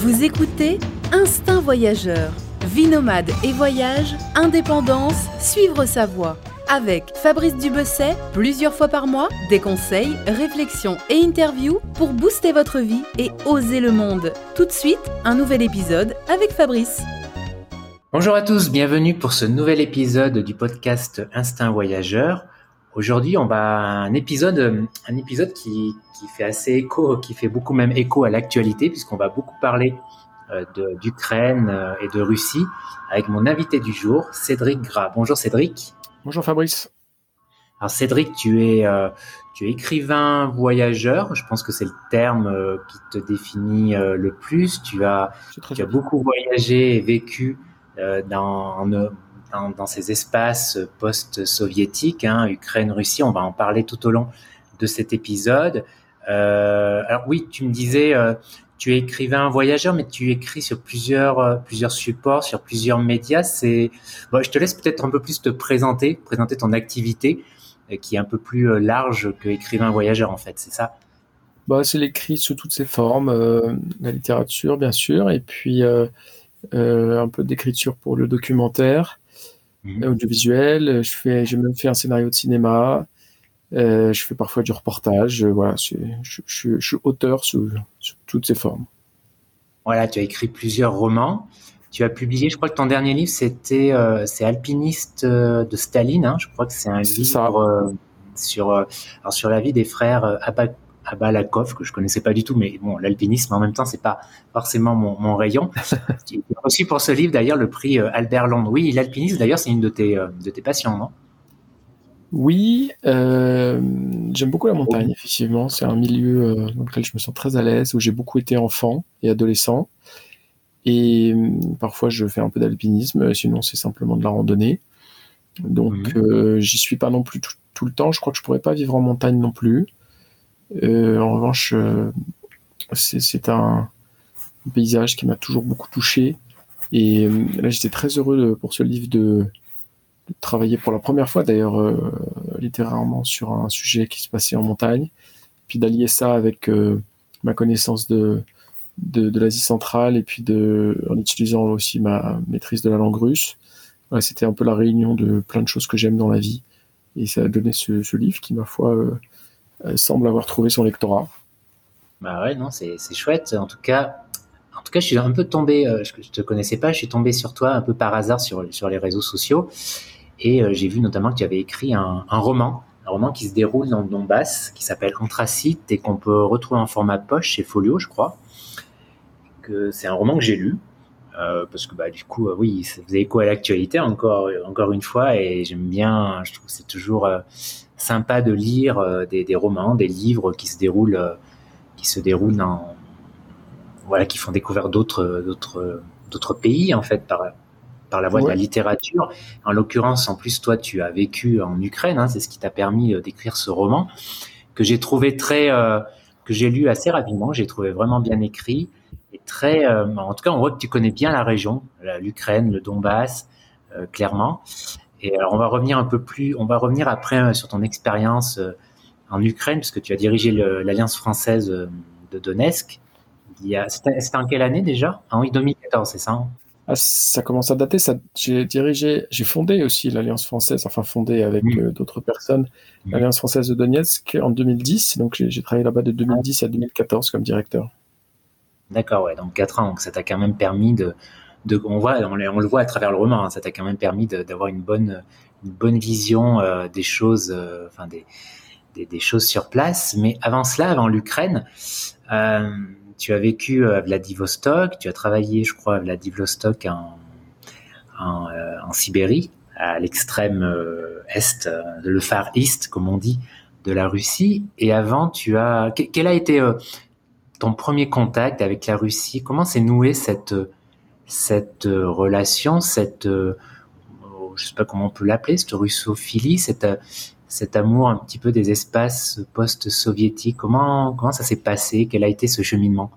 Vous écoutez Instinct Voyageur. Vie nomade et voyage, indépendance, suivre sa voie. Avec Fabrice Dubesset, plusieurs fois par mois, des conseils, réflexions et interviews pour booster votre vie et oser le monde. Tout de suite, un nouvel épisode avec Fabrice. Bonjour à tous, bienvenue pour ce nouvel épisode du podcast Instinct Voyageur. Aujourd'hui, on va un épisode, un épisode qui, qui fait assez écho, qui fait beaucoup même écho à l'actualité, puisqu'on va beaucoup parler euh, d'Ukraine euh, et de Russie avec mon invité du jour, Cédric Gras. Bonjour Cédric. Bonjour Fabrice. Alors Cédric, tu es, euh, tu es écrivain voyageur. Je pense que c'est le terme qui te définit le plus. Tu as, tu as beaucoup voyagé et vécu dans, dans, ces espaces post-soviétiques, hein, Ukraine, Russie. On va en parler tout au long de cet épisode. Euh, alors oui, tu me disais, euh, tu es écrivain voyageur, mais tu écris sur plusieurs, euh, plusieurs supports, sur plusieurs médias. C'est, bon, je te laisse peut-être un peu plus te présenter, présenter ton activité, qui est un peu plus large que écrivain voyageur en fait, c'est ça? Bah, c'est l'écrit sous toutes ses formes, la littérature bien sûr, et puis un peu d'écriture pour le documentaire, mmh. audiovisuel. Je fais, j'ai même fait un scénario de cinéma. Euh, je fais parfois du reportage. Euh, voilà, je, je, suis auteur sous, toutes ces formes. Voilà, tu as écrit plusieurs romans. Tu as publié, je crois que ton dernier livre, c'était euh, c'est Alpiniste de Staline. Hein. je crois que c'est un livre sur alors sur la vie des frères Abalakov que je connaissais pas du tout, mais bon, l'alpinisme en même temps, c'est pas forcément mon, mon rayon. as aussi pour ce livre d'ailleurs le prix Albert Londres. Oui, l'alpinisme d'ailleurs, c'est une de tes de tes passions, non? Oui, euh, j'aime beaucoup la montagne, effectivement. C'est un milieu euh, dans lequel je me sens très à l'aise, où j'ai beaucoup été enfant et adolescent. Et euh, parfois, je fais un peu d'alpinisme, sinon, c'est simplement de la randonnée. Donc, mhm. j'y suis pas non plus tout, le temps. Je crois que je pourrais pas vivre en montagne non plus. En revanche, c'est un, paysage qui m'a toujours beaucoup touché. Et là, j'étais très heureux pour ce livre de travailler pour la première fois d'ailleurs euh, littérairement sur un sujet qui se passait en montagne, puis d'allier ça avec euh, ma connaissance de, de, l'Asie centrale et puis de, en utilisant aussi ma maîtrise de la langue russe. C'était un peu la réunion de plein de choses que j'aime dans la vie. Et ça a donné ce, livre qui, ma foi, euh, semble avoir trouvé son lectorat. Bah ouais, non, c'est chouette. En tout cas, en tout cas, je suis un peu tombé, je, je te connaissais pas, je suis tombé sur toi un peu par hasard sur, sur les réseaux sociaux. Et euh, j'ai vu notamment que tu avais écrit un, roman, un roman qui se déroule dans le Donbass, qui s'appelle Anthracite et qu'on peut retrouver en format poche chez Folio, je crois. C'est un roman que j'ai lu. Euh, parce que bah, du coup, euh, oui, ça faisait écho à l'actualité encore, encore une fois, et j'aime bien, je trouve que c'est toujours euh, sympa de lire des, des, romans, des livres qui se déroulent, qui se déroulent dans, voilà, qui font découvrir d'autres, d'autres, d'autres pays en fait par, par la voie de la littérature. En l'occurrence, en plus, toi, tu as vécu en Ukraine, hein, c'est ce qui t'a permis d'écrire ce roman que j'ai trouvé très, que j'ai lu assez rapidement. J'ai trouvé vraiment bien écrit très. Euh, en tout cas, on voit que tu connais bien la région, l'Ukraine, le Donbass, clairement. Et alors, on va revenir un peu plus. On va revenir après sur ton expérience en Ukraine, puisque tu as dirigé l'Alliance française de Donetsk. C'était en quelle année déjà? En 2014, c'est ça hein? Ah, ça commence à dater. J'ai dirigé, j'ai fondé aussi l'Alliance française, enfin fondé avec mmh. euh, d'autres personnes, mmh. l'Alliance française de Donetsk en 2010. Donc j'ai, travaillé là-bas de 2010 à 2014 comme directeur. D'accord, ouais, donc 4 ans. Donc ça t'a quand même permis de, de on voit, on, le voit à travers le roman. Hein, ça t'a quand même permis d'avoir une bonne, une bonne vision euh, des choses, euh, enfin des, des, choses sur place. Mais avant cela, avant l'Ukraine. Euh, tu as vécu à Vladivostok, tu as travaillé, je crois, à Vladivostok en, en, en Sibérie, à l'extrême est, le Far East, comme on dit, de la Russie. Et avant, tu as, quel a été ton premier contact avec la Russie Comment s'est nouée cette cette relation, cette je sais pas comment on peut l'appeler, cette russophilie, cette cet amour un petit peu des espaces post-soviétiques? Comment, comment ça s'est passé? Quel a été ce cheminement?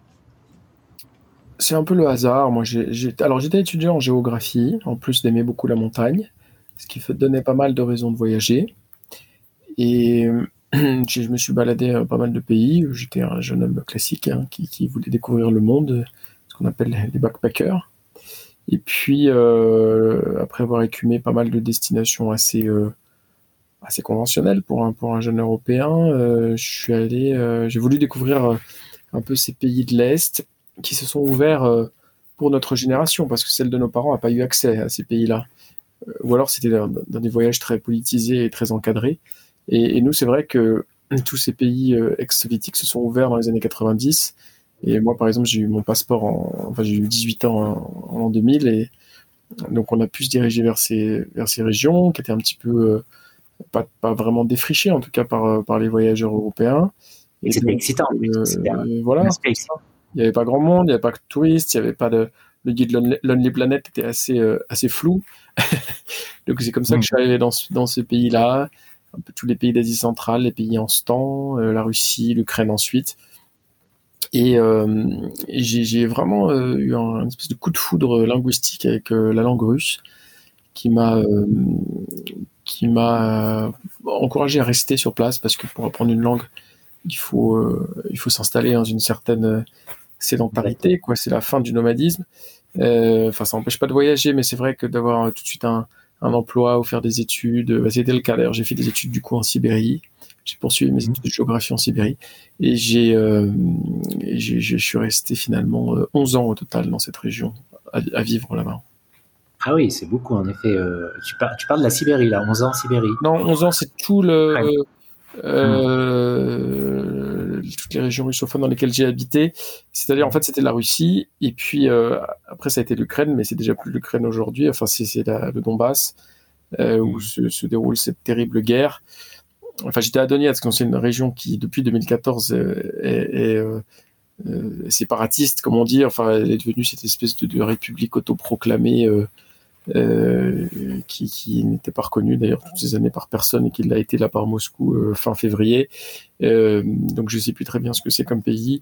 C'est un peu le hasard. Moi, j'ai, alors j'étais étudiant en géographie, en plus d'aimer beaucoup la montagne, ce qui donnait pas mal de raisons de voyager. Et je me suis baladé à pas mal de pays. J'étais un jeune homme classique hein, qui, voulait découvrir le monde. qu'on appelle les backpackers. Et puis, euh, après avoir écumé pas mal de destinations assez, euh, assez conventionnelles pour un, pour un jeune Européen, euh, je suis allé, euh, j'ai voulu découvrir euh, un peu ces pays de l'Est qui se sont ouverts euh, pour notre génération, parce que celle de nos parents n'a pas eu accès à ces pays-là. Euh, Ou alors c'était dans des voyages très politisés et très encadrés. Et, et nous, c'est vrai que tous ces pays euh, ex-soviétiques se sont ouverts dans les années 90. Et moi, par exemple, j'ai eu mon passeport en, enfin, j'ai eu 18 ans en, en 2000 et donc on a pu se diriger vers ces, vers ces régions qui étaient un petit peu, euh, pas, pas vraiment défrichées, en tout cas par, euh, par les voyageurs européens. Et c'était excitant. euh, euh, voilà. excitant. Il n'y avait pas grand monde, il n'y avait pas que de touristes, il n'y avait pas de. Le guide Lonely, Planet était assez, euh, assez flou. Donc c'est comme ça que je suis arrivé dans, ce- dans ces pays-là, un peu tous les pays d'Asie centrale, les pays en stand, euh, la Russie, l'Ukraine ensuite. Et, euh, et j'ai vraiment euh, eu un, une espèce de coup de foudre linguistique avec euh, la langue russe qui m'a qui m'a encouragé à rester sur place parce que pour apprendre une langue, il faut il faut s'installer dans une certaine sédentarité quoi. C'est la fin du nomadisme. Enfin, ça n'empêche pas de voyager, mais c'est vrai que d'avoir tout de suite un, un emploi ou faire des études, euh, bah, c'était le cas. D'ailleurs, j'ai fait des études du coup en Sibérie. J'ai poursuivi mes Mhm. études de géographie en Sibérie et j'ai, euh, je suis resté finalement euh, 11 ans au total dans cette région à, à vivre là-bas. Ah oui, c'est beaucoup en effet. Euh, tu, par- tu parles de la Sibérie là, 11 ans en Sibérie. Non, 11 ans, c'est tout le, euh, toutes les régions russophones dans lesquelles j'ai habité. C'est-à-dire, en fait, c'était la Russie, et puis euh, après, ça a été l'Ukraine, mais c'est déjà plus l'Ukraine aujourd'hui. Enfin, c'est le Donbass euh, où se, se déroule cette terrible guerre. Enfin, j'étais à Donetsk, c'est une région qui, depuis 2014, euh, est, est, séparatiste, comme on dit. Enfin, elle est devenue cette espèce de, de république autoproclamée. Euh, qui, n'était pas reconnu d'ailleurs toutes ces années par personne et qui l'a été là par Moscou euh, fin février. Euh, donc je sais plus très bien ce que c'est comme pays.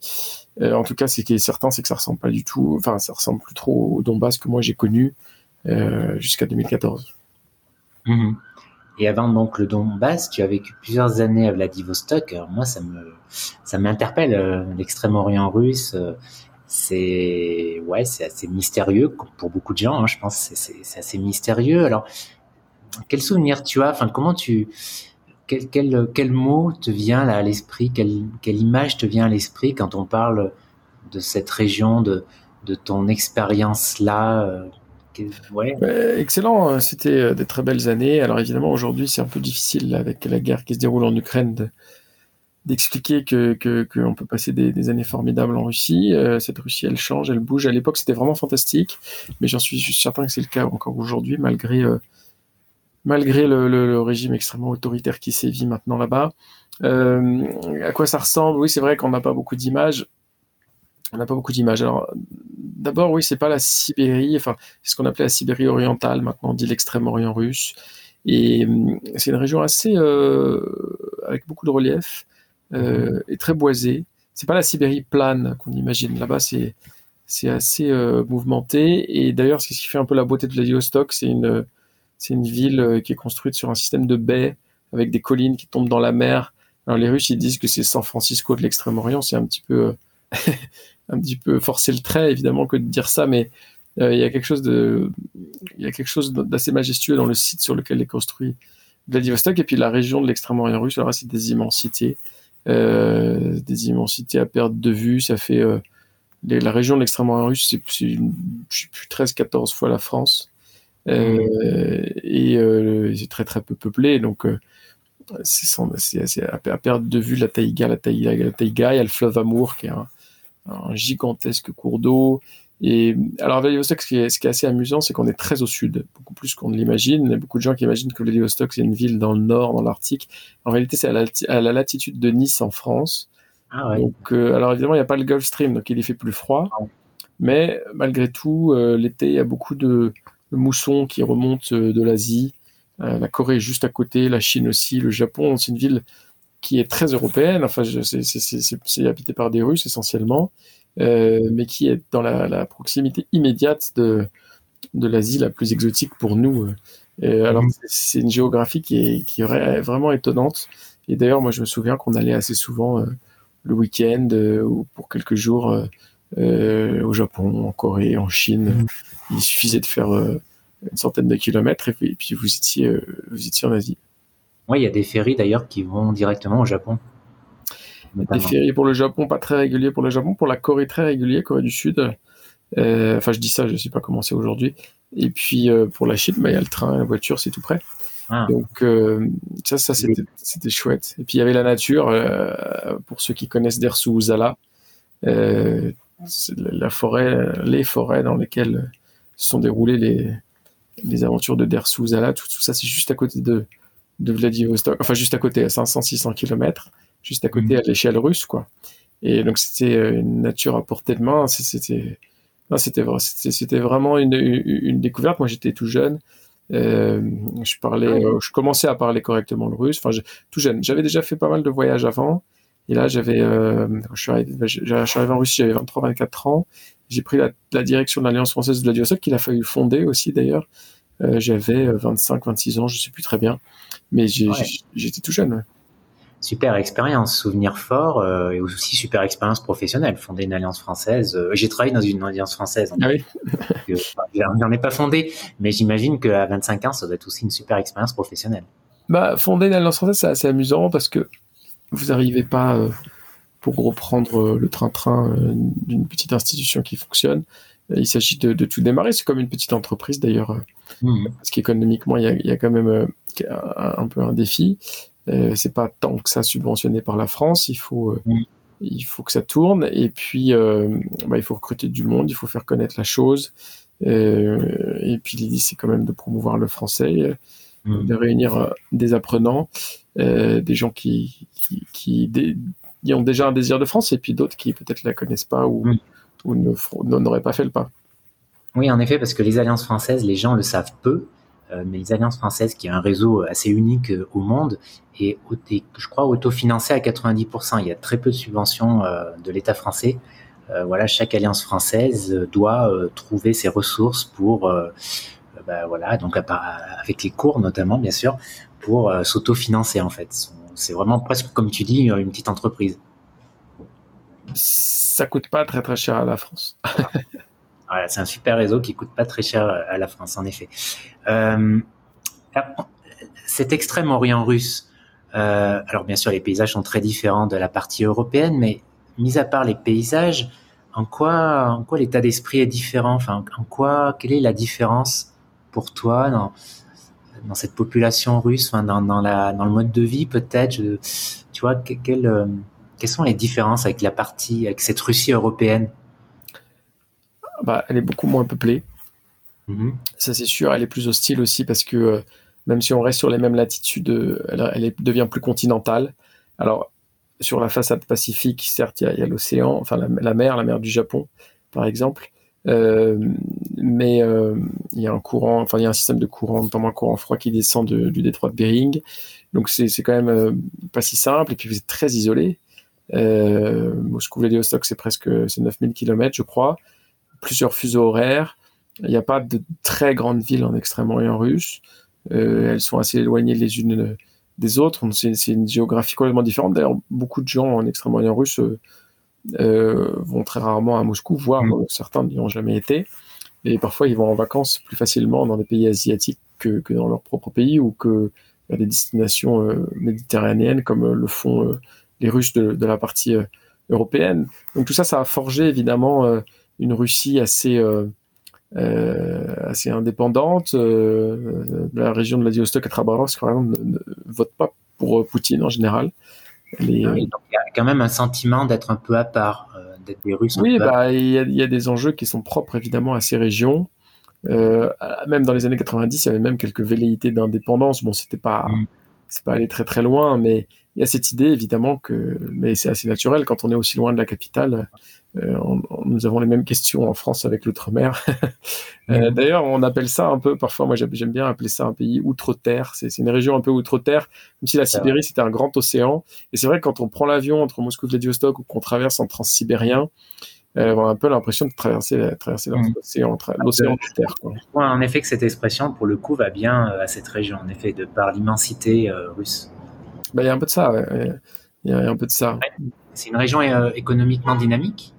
En tout cas, ce qui est certain, c'est que ça ressemble pas du tout. Enfin, ça ressemble plus trop au Donbass que moi j'ai connu jusqu'à 2014. Mhm. Et avant donc le Donbass, tu as vécu plusieurs années à Vladivostok. Moi, ça me, ça m'interpelle. L'extrême-orient russe, c'est, ouais, c'est assez mystérieux pour beaucoup de gens. hein, je pense, c'est- assez mystérieux. Alors, quel souvenir tu as Enfin, comment tu, quel, quel, quel mot te vient là à l'esprit quelle, quelle image te vient à l'esprit quand on parle de cette région, de, de ton expérience là euh. Ouais, excellent, hein. c'était euh, des très belles années. Alors évidemment, aujourd'hui, c'est un peu difficile avec la guerre qui se déroule en Ukraine d'expliquer que qu'on peut passer des, années formidables en Russie. Euh, cette Russie, elle change, elle bouge. À l'époque, c'était vraiment fantastique, mais j'en suis certain que c'est le cas encore aujourd'hui, malgré euh, malgré le, régime extrêmement autoritaire qui sévit maintenant là-bas. Euh, à quoi ça ressemble? Oui, c'est vrai qu'on n'a pas beaucoup d'images. On n'a pas beaucoup d'images. Alors, d'abord, oui, c'est pas la Sibérie, enfin, c'est ce qu'on appelait la Sibérie orientale, maintenant on dit l'extrême-orient russe. Et hum, c'est une région assez, avec beaucoup de relief, euh, et très boisée. C'est pas la Sibérie plane qu'on imagine. Là-bas, c'est, c'est assez euh, mouvementé. Et d'ailleurs, c'est ce qui fait un peu la beauté de Vladivostok. C'est une, c'est une ville euh, qui est construite sur un système de baies, avec des collines qui tombent dans la mer. Alors, les Russes, ils disent que c'est San Francisco de l'extrême-orient. C'est un petit peu, euh, un petit peu forcer le trait, évidemment, que de dire ça, mais euh, il y a quelque chose de, il y a quelque chose d'assez majestueux dans le site sur lequel est construit Vladivostok et puis la région de l'extrême-orient russe. Là, c'est des immensités, des immensités à perdre de vue. Ça fait euh, la région de l'extrême-orient russe, c'est, plus 13-14 fois la France. Euh, et euh, c'est très très peu peuplé, donc euh, c'est, à, perdre de vue la taïga, la taïga, la taïga. Il y a le fleuve Amour qui est un gigantesque cours d'eau. Et alors, Vladivostok, ce qui, est, ce qui est assez amusant, c'est qu'on est très au sud, beaucoup plus qu'on ne l'imagine. Il y a beaucoup de gens qui imaginent que Vladivostok, c'est une ville dans le nord, dans l'Arctique. En réalité, c'est à la, à la latitude de Nice en France. Ah ouais. Donc, euh, alors évidemment, il n'y a pas le Gulf Stream, donc il y fait plus froid. Mais malgré tout, euh, l'été, il y a beaucoup de, de moussons qui remontent euh, de l'Asie. Euh, la Corée est juste à côté, la Chine aussi, le Japon. C'est une ville qui est très européenne. Enfin, c'est- habité par des Russes essentiellement, mais qui est dans la, la proximité immédiate de, de l'Asie la plus exotique pour nous. euh. Et alors, Mhm. c'est- une géographie qui est, qui est vra- vraiment étonnante. Et d'ailleurs, moi, je me souviens qu'on allait assez souvent euh, le week-end euh, ou pour quelques jours euh, au Japon, en Corée, en Chine. Mmh. Il suffisait de faire une centaine de kilomètres et puis, vous étiez, vous étiez en Asie. Oui, il y a des ferries d'ailleurs qui vont directement au Japon. Des ferries pour le Japon, pas très réguliers pour le Japon. Pour la Corée, très régulier, Corée du Sud. Euh, enfin, je dis ça, je ne sais pas comment c'est aujourd'hui. Et puis euh, pour la Chine, bah, il y a le train, la voiture, c'est tout près. Ah. Donc euh, ça, ça c'était chouette. Et puis il y avait la nature. pour ceux qui connaissent Dersu Uzala, la forêt, les forêts dans lesquelles se sont déroulées les, les aventures de Dersu Uzala, tout, tout ça, c'est juste à côté de, de Vladivostok, enfin juste à côté, à 500-600 km, juste à côté mhm. à l'échelle russe, quoi. Et donc c'était euh, une nature à portée de main, c'était c'était c'était vraiment une, une, découverte. Moi j'étais tout jeune, euh, je parlais, ah euh, je commençais à parler correctement le russe. Enfin, tout jeune. J'avais déjà fait pas mal de voyages avant. Et là, j'avais, euh, je, suis arrivé, je, suis arrivé en Russie, j'avais 23-24 ans. J'ai pris la, la, direction de l'Alliance française de Vladivostok, qu'il a fallu fonder aussi d'ailleurs. Euh, j'avais 25-26 ans, je sais plus très bien, mais j'étais tout jeune. Super expérience, souvenir fort euh, et aussi super expérience professionnelle. Fonder une alliance française. Euh, j'ai travaillé dans une alliance française. Ah oui. J'en ai pas fondé, mais j'imagine qu'à 25 ans, ça doit être aussi une super expérience professionnelle. Bah, fonder une alliance française, c'est assez amusant parce que vous n'arrivez pas, pour reprendre le train-train d'une petite institution qui fonctionne, il s'agit de, tout démarrer. C'est comme une petite entreprise d'ailleurs, euh, mmh. parce qu'économiquement, il y a, quand même euh, un, peu un défi. Euh, c'est pas tant que ça subventionné par la France. Il faut, mmh. il faut que ça tourne. Et puis, bah, il faut recruter du monde, il faut faire connaître la chose. et puis, l'idée, c'est quand même de promouvoir le français, mmh. de réunir des apprenants, des gens qui, qui, ont déjà un désir de France, et puis d'autres qui peut-être la connaissent pas ou ou n'aurait pas fait le pas. Oui, en effet, parce que les alliances françaises, les gens le savent peu, euh, mais les alliances françaises, qui est un réseau assez unique euh, au monde, et je crois autofinancé à 90%. Il y a très peu de subventions euh, de l'État français. voilà, chaque alliance française doit trouver ses ressources pour, bah, voilà, donc avec les cours notamment, bien sûr, pour s'autofinancer en fait. C'est vraiment presque comme tu dis une petite entreprise ça coûte pas très très cher à la France. c'est un super réseau qui coûte pas très cher à la France, en effet. Euh, cet extrême orient russe, euh, alors bien sûr les paysages sont très différents de la partie européenne, mais mis à part les paysages, en quoi, l'état d'esprit est différent? En quoi, quelle est la différence pour toi dans, cette population russe, dans, le mode de vie peut-être? Tu vois, euh, quelles sont les différences avec la partie, avec cette Russie européenne? Bah, Elle est beaucoup moins peuplée. Mhm. Ça, c'est sûr. Elle est plus hostile aussi parce que euh, même si on reste sur les mêmes latitudes, euh, elle, devient plus continentale. Alors, sur la façade pacifique, certes, il y a, l'océan, enfin la, mer, la mer du Japon, par exemple. Euh, mais il y a un courant, enfin il y a un système de courant, notamment un courant froid qui descend du détroit de Bering. Donc c'est quand même pas si simple. Et puis vous êtes très isolé. Euh, Moscou-Vladivostok, c'est presque c'est 9000 km, je crois. Plusieurs fuseaux horaires. Il n'y a pas de très grandes villes en Extrême-Orient russe. Euh, elles sont assez éloignées les unes des autres. C'est une géographie complètement différente. D'ailleurs, beaucoup de gens en Extrême-Orient russe euh, vont très rarement à Moscou, voire mm. certains n'y ont jamais été. Et parfois, ils vont en vacances plus facilement dans des pays asiatiques que, que dans leur propre pays ou que dans des destinations méditerranéennes comme le font les Russes de, la partie euh, européenne. Donc tout ça, ça a forgé évidemment euh, une Russie assez euh, assez indépendante. la région de Vladivostok à Khabarovsk, par exemple, ne, vote pas pour Poutine en général. Ah il y a quand même un sentiment d'être un peu à part, d'être des Russes. Oui, bah, il, y a, des enjeux qui sont propres évidemment à ces régions. même dans les années 90, il y avait même quelques velléités d'indépendance. Bon, c'était pas, mm. c'est pas aller très très loin, mais il y a cette idée évidemment que, mais c'est assez naturel quand on est aussi loin de la capitale. Euh, nous avons les mêmes questions en France avec l'outre-mer. Euh, d'ailleurs, on appelle ça un peu, parfois, moi j'aime bien appeler ça un pays outre-terre. C'est une région un peu outre-terre, comme si la Sibérie c'était un grand océan. Et c'est vrai que quand on prend l'avion entre Moscou et Vladivostok ou qu'on traverse en transsibérien, euh, on a un peu l'impression de traverser, traverser mmh. l'océan, l'océan de terre. Quoi. en effet, que cette expression, pour le coup, va bien à cette région, en effet, de par l'immensité russe. Bah, il y a un peu de ça, Il y a un peu de ça. C'est une région euh, économiquement dynamique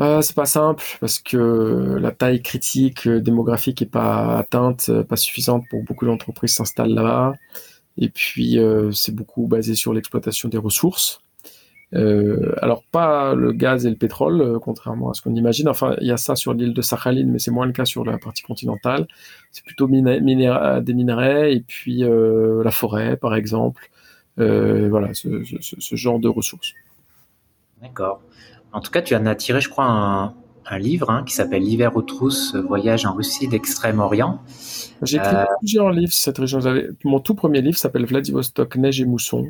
euh, c'est pas simple parce que la taille critique démographique est pas atteinte, pas suffisante pour beaucoup d'entreprises s'installent là-bas. Et puis c'est beaucoup basé sur l'exploitation des ressources. Euh, alors pas le gaz et le pétrole, euh, contrairement à ce qu'on imagine. Enfin, il y a ça sur l'île de Sakhalin, mais c'est moins le cas sur la partie continentale. C'est plutôt des minerais et puis euh, la forêt, par exemple. voilà, ce, genre de ressources. D'accord. En tout cas, tu en as tiré, je crois, un, livre hein, qui s'appelle L'hiver aux trousses, voyage en Russie d'Extrême-Orient. J'ai écrit plusieurs livres sur cette région. Mon tout premier livre s'appelle Vladivostok, neige et mousson.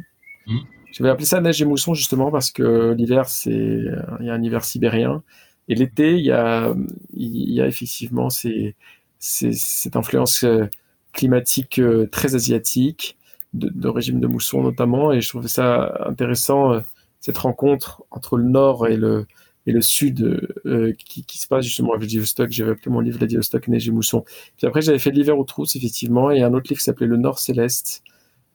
Mmh. Je vais appeler ça neige et mousson justement parce que l'hiver, c'est il y a un hiver sibérien et l'été, il y a il y a effectivement ces, cette influence euh, climatique euh, très asiatique de, de, régime de mousson notamment et je trouvais ça intéressant euh, cette rencontre entre le nord et le et le sud qui, qui, se passe justement à Vladivostok. J'avais appelé mon livre Vladivostok, neige et mousson. Puis après, j'avais fait l'hiver aux trousses, effectivement, et un autre livre qui s'appelait Le Nord céleste,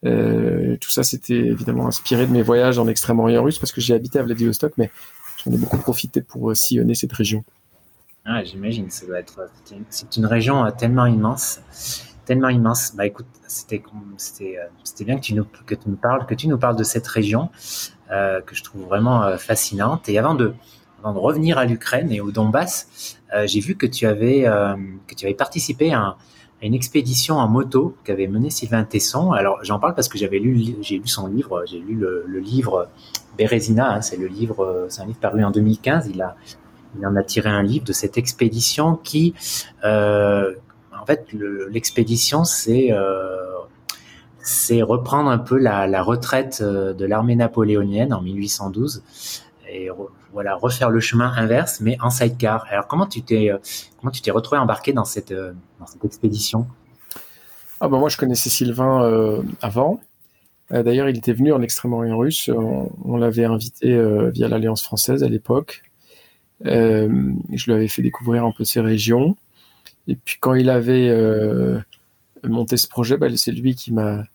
euh, tout ça, c'était évidemment inspiré de mes voyages en Extrême-Orient russe parce que j'ai habité à Vladivostok, mais j'en ai beaucoup profité pour euh, sillonner cette région. Ah, j'imagine, ça doit être. C'est une région euh, tellement immense, tellement immense. Bah écoute, c'était c'était bien que tu nous que tu nous parles que tu nous parles de cette région euh, que je trouve vraiment fascinante. Et avant de revenir à l'Ukraine et au Donbass, j'ai vu que tu avais que tu avais participé à un, une expédition en moto qu'avait mené Sylvain Tesson. Alors j'en parle parce que j'avais lu, j'ai lu son livre, j'ai lu le, livre Bérésina, hein, c'est le livre, c'est un livre paru en 2015. Il a, il en a tiré un livre de cette expédition qui, euh, en fait, l'expédition c'est euh, c'est reprendre un peu la, retraite euh, de l'armée napoléonienne en 1812 et voilà refaire le chemin inverse mais en sidecar. Alors comment tu t'es euh, comment tu t'es retrouvé embarqué dans cette euh, dans cette expédition? Ah bah moi je connaissais Sylvain avant. D'ailleurs il était venu en Extrême-Orient russe. On, l'avait invité via l'Alliance française à l'époque. je lui avais fait découvrir un peu ces régions. Et puis quand il avait monté ce projet, bah, c'est lui qui m'a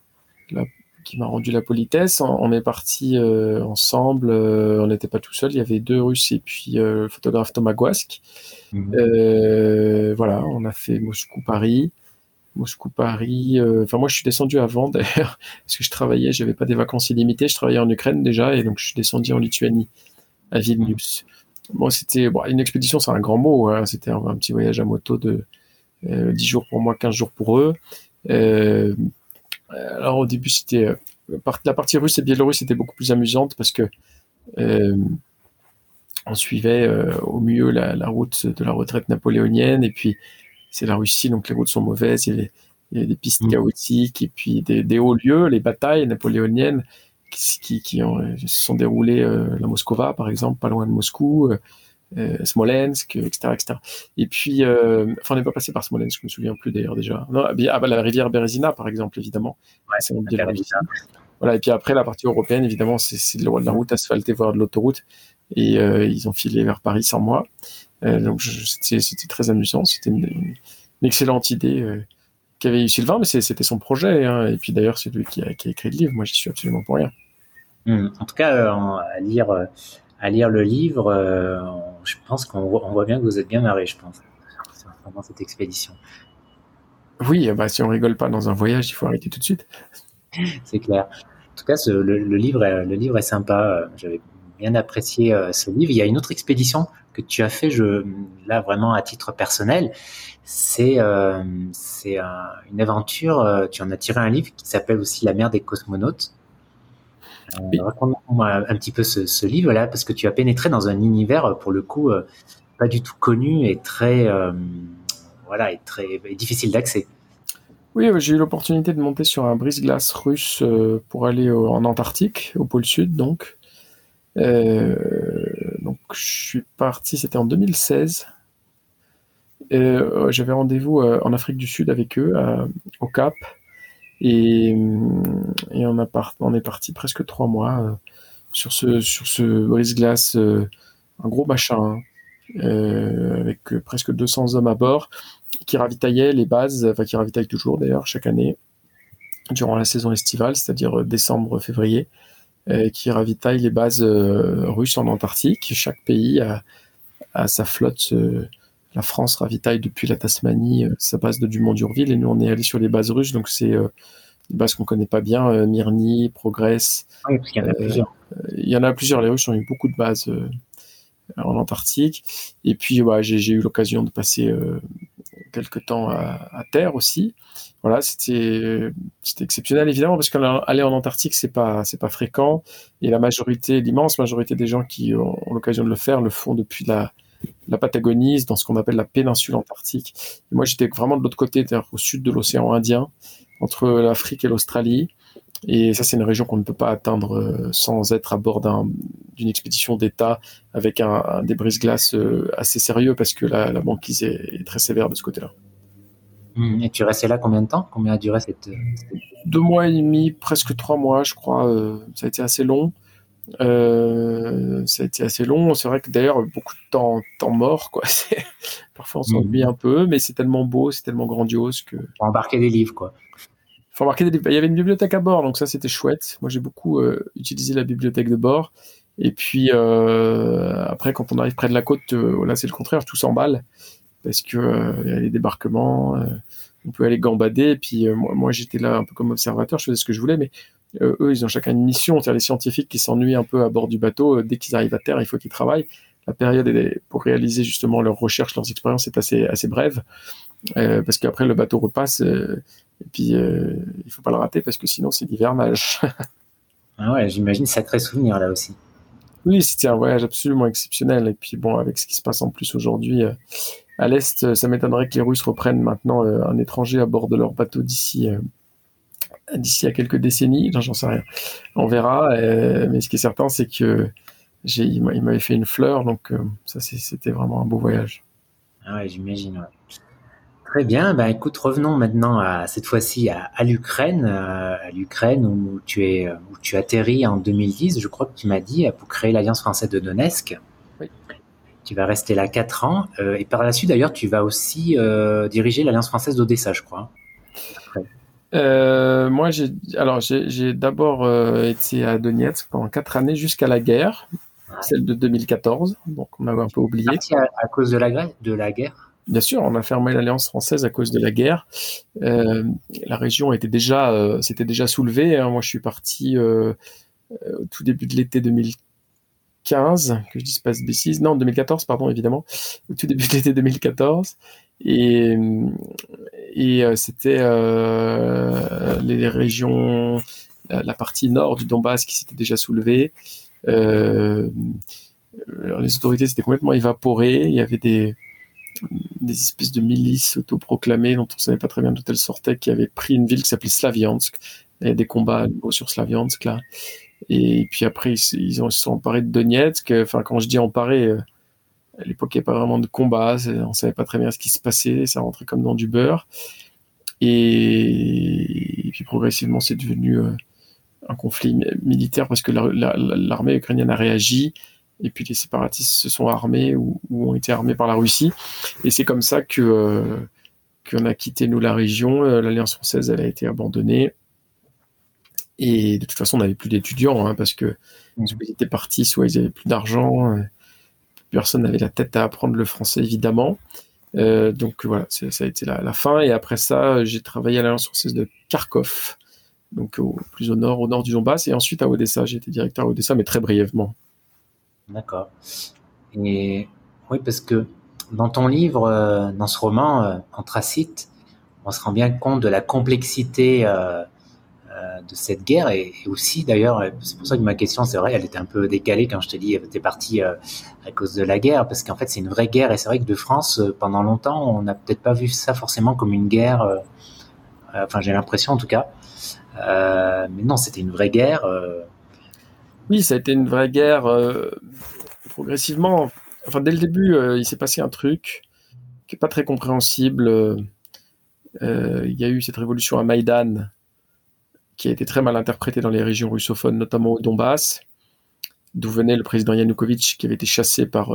qui m'a rendu la politesse. On, est parti euh, ensemble. Euh, on n'était pas tout seul. Il y avait deux Russes et puis euh, le photographe Thomas Guask. Mhm. voilà, on a fait Moscou-Paris. Moscou-Paris. Enfin, moi, je suis descendu avant d'ailleurs parce que je travaillais. J'avais pas des vacances illimitées. Je travaillais en Ukraine déjà et donc je suis descendu en Lituanie à Vilnius. Bon, c'était bon, une expédition, c'est un grand mot. Hein. C'était un, petit voyage à moto de 10 jours pour moi, 15 jours pour eux. Euh, euh, alors au début, c'était euh, la partie russe et biélorusse était beaucoup plus amusante parce que euh, on suivait au mieux la, route de la retraite napoléonienne et puis c'est la Russie donc les routes sont mauvaises, il y a, des pistes mm. chaotiques et puis des, hauts lieux, les batailles napoléoniennes qui, qui, se sont déroulées la Moscova par exemple, pas loin de Moscou. Euh, Smolensk, etc., etc. Et puis, euh, enfin, on n'est pas passé par Smolensk, je me souviens plus d'ailleurs déjà. Non, ah, bah, la rivière Berezina, par exemple, évidemment. voilà. Et puis après, la partie européenne, évidemment, c'est de la route asphaltée, voire de l'autoroute. Et euh, ils ont filé vers Paris sans moi. donc, c'était très amusant. C'était une, excellente idée qu'avait eu Sylvain, mais c'était son projet. Hein. Et puis d'ailleurs, c'est lui qui a, écrit le livre. Moi, j'y suis absolument pour rien. Hmm. En tout cas, à lire à lire le livre, euh, je pense qu'on voit, on voit bien que vous êtes bien marré, je pense, pendant cette expédition. Oui, bah, si on rigole pas dans un voyage, il faut arrêter tout de suite. C'est clair. En tout cas, le, livre est, le livre est sympa. J'avais bien apprécié euh, ce livre. Il y a une autre expédition que tu as fait, je, là vraiment à titre personnel. C'est euh, c'est une aventure. tu en as tiré un livre qui s'appelle aussi La mer des cosmonautes. Euh, raconte-moi un petit peu ce, livre-là, parce que tu as pénétré dans un univers, euh, pour le coup, euh, pas du tout connu et très, voilà, et très difficile d'accès. Oui, j'ai eu l'opportunité de monter sur un brise-glace russe pour aller en Antarctique, au pôle sud, donc. donc, je suis parti, c'était en 2016. J'avais rendez-vous en Afrique du Sud avec eux, au Cap. Et, et on, est parti presque trois mois euh, sur ce, sur ce brise-glace, euh, un gros machin, hein, euh, avec presque 200 hommes à bord, qui ravitaillaient les bases, enfin qui ravitaillent toujours d'ailleurs chaque année, durant la saison estivale, c'est-à-dire décembre-février, qui ravitaillent les bases russes en Antarctique. Chaque pays a, sa flotte. La France ravitaille depuis la Tasmanie sa base de Dumont-Durville et nous on est allé sur les bases russes, donc c'est des bases qu'on connaît pas bien, Myrni, Progress. Oui, parce qu'il y en a plusieurs. Il y en a plusieurs. Les Russes ont eu beaucoup de bases en Antarctique. Et puis, j'ai eu l'occasion de passer euh, quelques temps à, terre aussi. Voilà, c'était exceptionnel évidemment parce qu'aller en Antarctique c'est pas c'est pas fréquent et la majorité, l'immense majorité des gens qui ont, l'occasion de le faire le font depuis la la Patagonie, dans ce qu'on appelle la péninsule antarctique. moi, j'étais vraiment de l'autre côté, au sud de l'océan Indien, entre l'Afrique et l'Australie. Et ça, c'est une région qu'on ne peut pas atteindre euh, sans être à bord d'une expédition d'État avec un, des brise-glaces euh, assez sérieux parce que la, banquise est, très sévère de ce côté-là. Mmh. Et tu restais là combien de temps? Combien a duré cette, Deux mois et demi, presque trois mois, je crois. Euh, ça a été assez long. Ça a été assez long. C'est vrai que d'ailleurs, beaucoup de temps, temps mort, quoi. Parfois, on s'ennuie mmh. un peu, mais c'est tellement beau, c'est tellement grandiose que. embarquer des livres, quoi faut remarquer, il y avait une bibliothèque à bord, donc ça c'était chouette. Moi j'ai beaucoup euh, utilisé la bibliothèque de bord. Et puis euh, après, quand on arrive près de la côte, euh, là c'est le contraire, tout s'emballe parce que il y a les débarquements, on peut aller gambader. Et puis moi, j'étais là un peu comme observateur, je faisais ce que je voulais, mais eux ils ont chacun une mission. C'est-à-dire les scientifiques qui s'ennuient un peu à bord du bateau, dès qu'ils arrivent à terre, il faut qu'ils travaillent. La période pour réaliser justement leurs recherches, leurs expériences est assez assez brève parce qu'après le bateau repasse et puis, euh, il faut pas le rater parce que sinon, c'est l'hivernage. ah ouais, j'imagine sacré souvenir là aussi. Oui, c'était un voyage absolument exceptionnel. Et puis, bon, avec ce qui se passe en plus aujourd'hui euh, à l'Est, euh, ça m'étonnerait que les Russes reprennent maintenant un étranger à bord de leur bateau d'ici d'ici à quelques décennies. J'en sais rien. On verra. mais ce qui est certain, c'est que j'ai, il m'avait fait une fleur. Donc, ça, c'était vraiment un beau voyage. Ah ouais, j'imagine. Ouais. Très bien. Ben, écoute, revenons maintenant à cette fois-ci à, l'Ukraine, euh, à l'Ukraine où tu es, où tu atterris en 2010. Je crois que tu m'as dit pour créer l'Alliance française de Donetsk. Oui. Tu vas rester là quatre ans euh, et par la suite d'ailleurs tu vas aussi euh, diriger l'Alliance française d'Odessa, je crois. Moi, j'ai alors j'ai d'abord été à Donetsk pendant quatre années jusqu'à la guerre, celle de 2014. Donc on avait un peu oublié. À, à cause de la, de la guerre. Bien sûr, on a fermé l'alliance française à cause de la guerre. Euh, la région était déjà, euh, s'était déjà soulevée. Hein. Moi, je suis parti euh, au tout début de l'été 2015, que je dise pas de bêtises. Non, 2014, pardon, évidemment. Au tout début de l'été 2014. Et, et c'était les régions, la, partie nord du Donbass qui s'était déjà soulevée. les autorités s'étaient complètement évaporées. Il y avait des des espèces de milices autoproclamées dont on savait pas très bien d'où elles sortaient, qui avaient pris une ville qui s'appelait Slaviansk. Il y a des combats sur Slaviansk là. Et puis après, ils, ont, se sont emparés de Donetsk. Enfin, quand je dis emparés, euh, à l'époque, il n'y avait pas vraiment de combat. On savait pas très bien ce qui se passait. Ça rentrait comme dans du beurre. Et, puis progressivement, c'est devenu euh, un conflit militaire parce que l'armée ukrainienne a réagi et puis les séparatistes se sont armés ou, ont été armés par la Russie. Et c'est comme ça que euh, qu'on a quitté nous la région. Euh, L'Alliance française, elle a été abandonnée. Et de toute façon, on n'avait plus d'étudiants hein, parce que mmh. soit ils étaient partis, soit ils avaient plus d'argent. Euh, personne n'avait la tête à apprendre le français, évidemment. donc voilà, ça a été la, la, fin. Et après ça, j'ai travaillé à l'Alliance française de Kharkov, donc plus au nord, au nord du Donbass, et ensuite à Odessa. J'ai été directeur à Odessa, mais très brièvement. D'accord. Et oui, parce que dans ton livre, euh, dans ce roman, euh, Anthracite, on se rend bien compte de la complexité euh, de cette guerre et, aussi d'ailleurs, c'est pour ça que ma question, c'est vrai, elle était un peu décalée quand je te dis, t'es parti à cause de la guerre, parce qu'en fait, c'est une vraie guerre et c'est vrai que de France, pendant longtemps, on n'a peut-être pas vu ça forcément comme une guerre. enfin, j'ai l'impression en tout cas. mais non, c'était une vraie guerre. Oui, ça a été une vraie guerre. Euh, progressivement, enfin dès le début, euh, il s'est passé un truc qui est pas très compréhensible. Euh, il y a eu cette révolution à Maïdan qui a été très mal interprétée dans les régions russophones, notamment au Donbass, d'où venait le président Yanukovych qui avait été chassé par,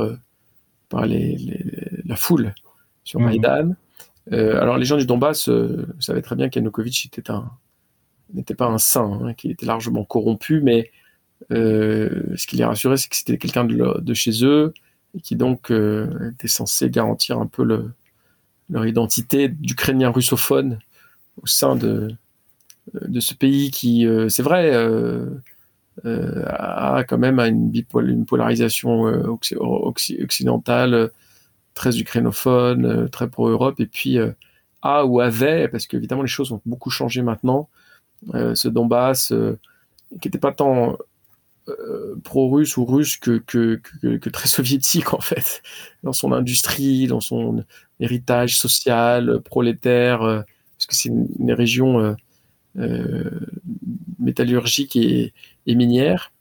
par la foule sur mmh. Maïdan. alors les gens du Donbass savaient très bien qu'Yanukovych n'était pas un saint, hein, qu'il était largement corrompu, mais euh, ce qui les rassurait, c'est que c'était quelqu'un de, chez eux, et qui donc était censé garantir un peu le, leur identité d'Ukrainiens russophones au sein de, de ce pays qui, c'est vrai, a quand même une, une polarisation occidentale très ukrainophone, très pro-Europe, et puis a ou avait, parce qu'évidemment les choses ont beaucoup changé maintenant, ce Donbass qui n'était pas tant euh, pro-russe ou russe que, que, très soviétique en fait, dans son industrie, dans son héritage social, prolétaire, euh, parce que c'est une, région euh, métallurgique et, et minière.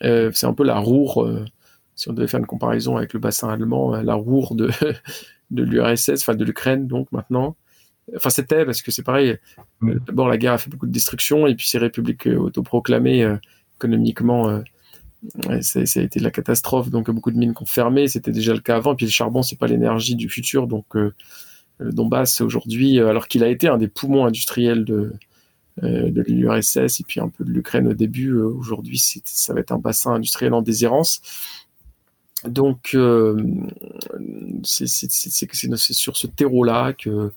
c'est un peu la Roure, si on devait faire une comparaison avec le bassin allemand, la Roure de, de l'URSS, enfin de l'Ukraine donc maintenant. Enfin c'était parce que c'est pareil. D'abord la guerre a fait beaucoup de destruction et puis ces républiques autoproclamées économiquement, euh, ça, a été la catastrophe. Donc beaucoup de mines ont fermé, c'était déjà le cas avant. Et puis le charbon, c'est pas l'énergie du futur. Donc euh, le Donbass aujourd'hui, euh, alors qu'il a été un des poumons industriels de, de l'URSS et puis un peu de l'Ukraine au début, aujourd'hui ça va être un bassin industriel en déshérence. Donc c'est sur ce terreau-là que,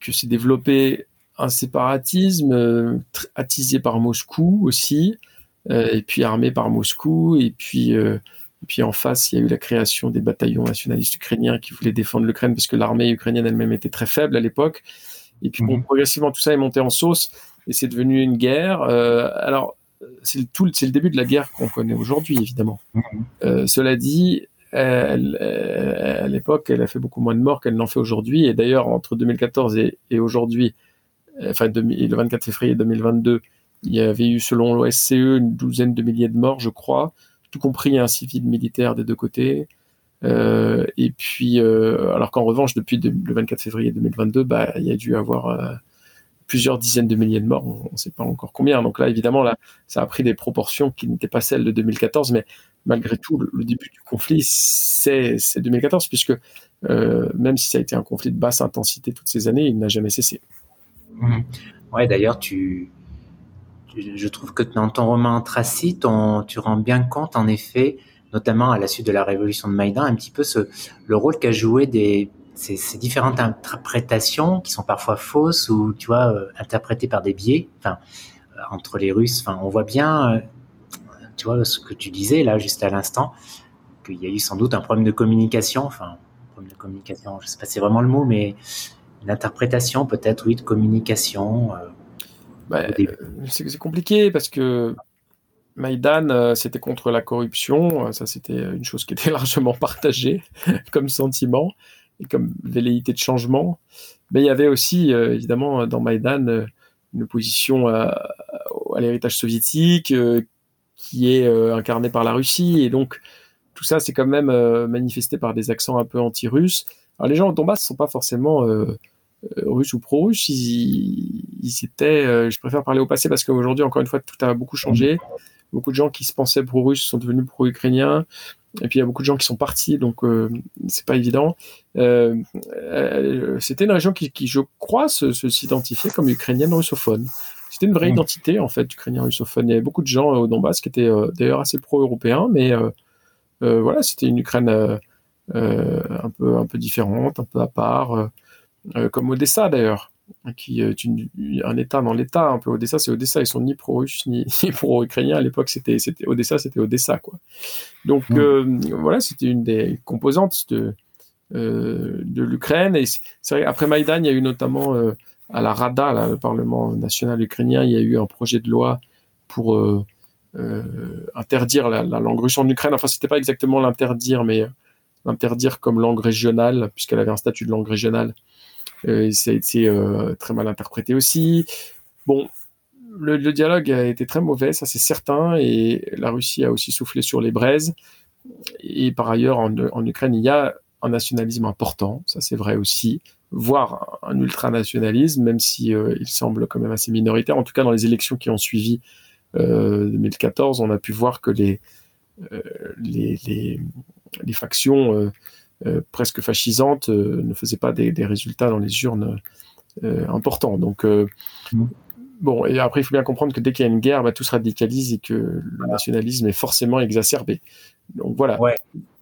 que s'est développé un séparatisme attisé par Moscou aussi, euh, et puis armé par Moscou, puis euh, et puis en face, il y a eu la création des bataillons nationalistes ukrainiens qui voulaient défendre l'Ukraine parce que l'armée ukrainienne elle-même était très faible à l'époque. Et puis bon, mhm. progressivement, tout ça est monté en sauce et c'est devenu une guerre. Euh, alors, c'est le, tout, c'est le début de la guerre qu'on connaît aujourd'hui, évidemment. Mhm. Euh, cela dit, elle, à l'époque, elle a fait beaucoup moins de morts qu'elle n'en fait aujourd'hui. Et d'ailleurs, entre 2014 et, et aujourd'hui, enfin le 24 février 2022, il y avait eu, selon l'OSCE, une douzaine de milliers de morts, je crois, tout compris un civil militaire des deux côtés. Euh, et puis, euh, alors qu'en revanche, depuis le 24 février 2022, bah, il y a dû avoir euh, plusieurs dizaines de milliers de morts, on ne sait pas encore combien. Donc là, évidemment, là, ça a pris des proportions qui n'étaient pas celles de 2014, mais malgré tout, le, début du conflit, c'est 2014, puisque même si ça a été un conflit de basse intensité toutes ces années, il n'a jamais cessé. Mmh. Ouais, d'ailleurs, tu, je trouve que dans ton roman Tracy, tu rends bien compte, en effet, notamment à la suite de la révolution de Maïdan, un petit peu ce, le rôle qu'a joué des, ces, différentes interprétations qui sont parfois fausses ou, tu vois, euh, interprétées par des biais, enfin, euh, entre les Russes. Enfin, on voit bien, euh, tu vois, ce que tu disais là, juste à l'instant, qu'il y a eu sans doute un problème de communication, enfin, problème de communication, je sais pas si c'est vraiment le mot, mais une interprétation peut-être, oui, de communication. Bah, c'est compliqué parce que Maïdan, euh, c'était contre la corruption. Euh, ça, c'était une chose qui était largement partagée comme sentiment et comme velléité de changement. Mais il y avait aussi, euh, évidemment, dans Maïdan, une opposition à, l'héritage soviétique qui est incarnée par la Russie. Et donc, tout ça, c'est quand même manifesté par des accents un peu anti-russes. Alors, les gens au Donbass ne sont pas forcément euh, russe ou pro-russe, ils, ils, étaient. Euh, je préfère parler au passé parce qu'aujourd'hui, encore une fois, tout a beaucoup changé. Beaucoup de gens qui se pensaient pro-russes sont devenus pro-ukrainiens. Et puis il y a beaucoup de gens qui sont partis, donc euh, c'est pas évident. Euh, C'était une région qui, qui je crois, se, s'identifiait comme ukrainienne russophone. C'était une vraie mmh. identité en fait, ukrainien russophone. Il y avait beaucoup de gens au Donbass qui étaient d'ailleurs assez pro-européens, mais voilà, c'était une Ukraine un peu un peu différente, un peu à part. Euh, comme Odessa d'ailleurs, qui est un État dans l'État, un peu Odessa, c'est Odessa, ils sont ni pro-russes ni, pro-ukrainiens. À l'époque, c'était, c'était Odessa, c'était Odessa, quoi. Donc euh, voilà, c'était une des composantes de, euh, de l'Ukraine. Et c'est vrai, après Maïdan, il y a eu notamment à la Rada, le Parlement national ukrainien, il y a eu un projet de loi pour interdire la, la, langue russe en Ukraine. Enfin, c'était pas exactement l'interdire, mais l'interdire comme langue régionale, puisqu'elle avait un statut de langue régionale. Euh, ça a été euh, très mal interprété aussi. Bon, le, dialogue a été très mauvais, ça c'est certain, et la Russie a aussi soufflé sur les braises. Et par ailleurs, en, Ukraine, il y a un nationalisme important, ça c'est vrai aussi, voire un ultranationalisme, même si euh, il semble quand même assez minoritaire. En tout cas, dans les élections qui ont suivi 2014, on a pu voir que les, factions presque fascisante euh, ne faisait pas des, résultats dans les urnes euh, importants. Donc, mmh. bon, et après, il faut bien comprendre que dès qu'il y a une guerre, bah, tout se radicalise et que le nationalisme est forcément exacerbé. Donc voilà.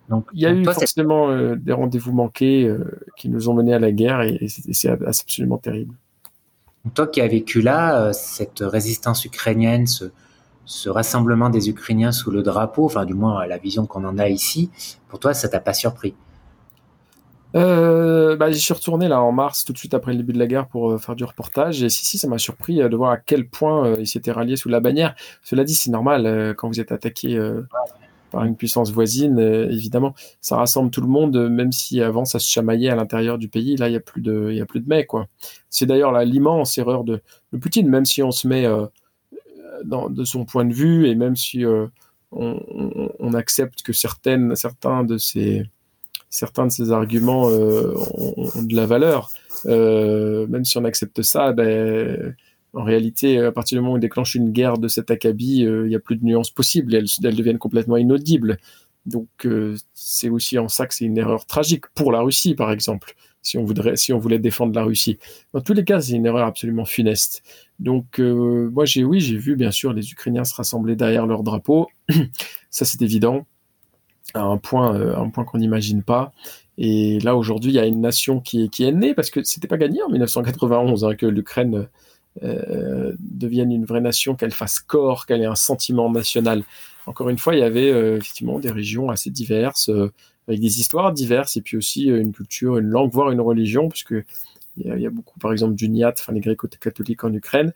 Donc, il y a eu forcément des rendez-vous manqués qui nous ont menés à la guerre et, c'est absolument terrible. Toi qui as vécu là, cette résistance ukrainienne, ce, ce rassemblement des Ukrainiens sous le drapeau, enfin du moins la vision qu'on en a ici, pour toi, ça t'a pas surpris? Euh, bah, J'y suis retourné là en mars, tout de suite après le début de la guerre, pour euh, faire du reportage. Et si, si, ça m'a surpris euh, de voir à quel point ils s'étaient ralliés sous la bannière. Cela dit, c'est normal quand vous êtes attaqué par une puissance voisine, évidemment, ça rassemble tout le monde, même si avant ça se chamaillait à l'intérieur du pays. Là, il y a plus de, il a plus de quoi. C'est d'ailleurs l'immense erreur de, de, Poutine, même si on se met de son point de vue et même si on, accepte que certaines, certains de ces certains de ces arguments euh, ont, de la valeur. Euh, même si on accepte ça, ben, en réalité, à partir du moment où on déclenche une guerre de cet acabit, euh, il n'y a plus de nuances possibles. Elles, elles deviennent complètement inaudibles. Donc, c'est aussi en ça que c'est une erreur tragique pour la Russie, par exemple, si on, voudrait, si on voulait défendre la Russie. Dans tous les cas, c'est une erreur absolument funeste. Donc, moi, j'ai oui, j'ai vu bien sûr les Ukrainiens se rassembler derrière leur drapeau. ça, c'est évident à un point, euh, un point qu'on n'imagine pas. Et là, aujourd'hui, il y a une nation qui est, qui est née, parce que c'était pas gagné en 1991 hein, que l'Ukraine euh, devienne une vraie nation, qu'elle fasse corps, qu'elle ait un sentiment national. Encore une fois, il y avait euh, effectivement des régions assez diverses, avec des histoires diverses, et puis aussi une culture, une langue, voire une religion, puisque il y, a, beaucoup, par exemple, d'uniat, enfin les gréco-catholiques en Ukraine.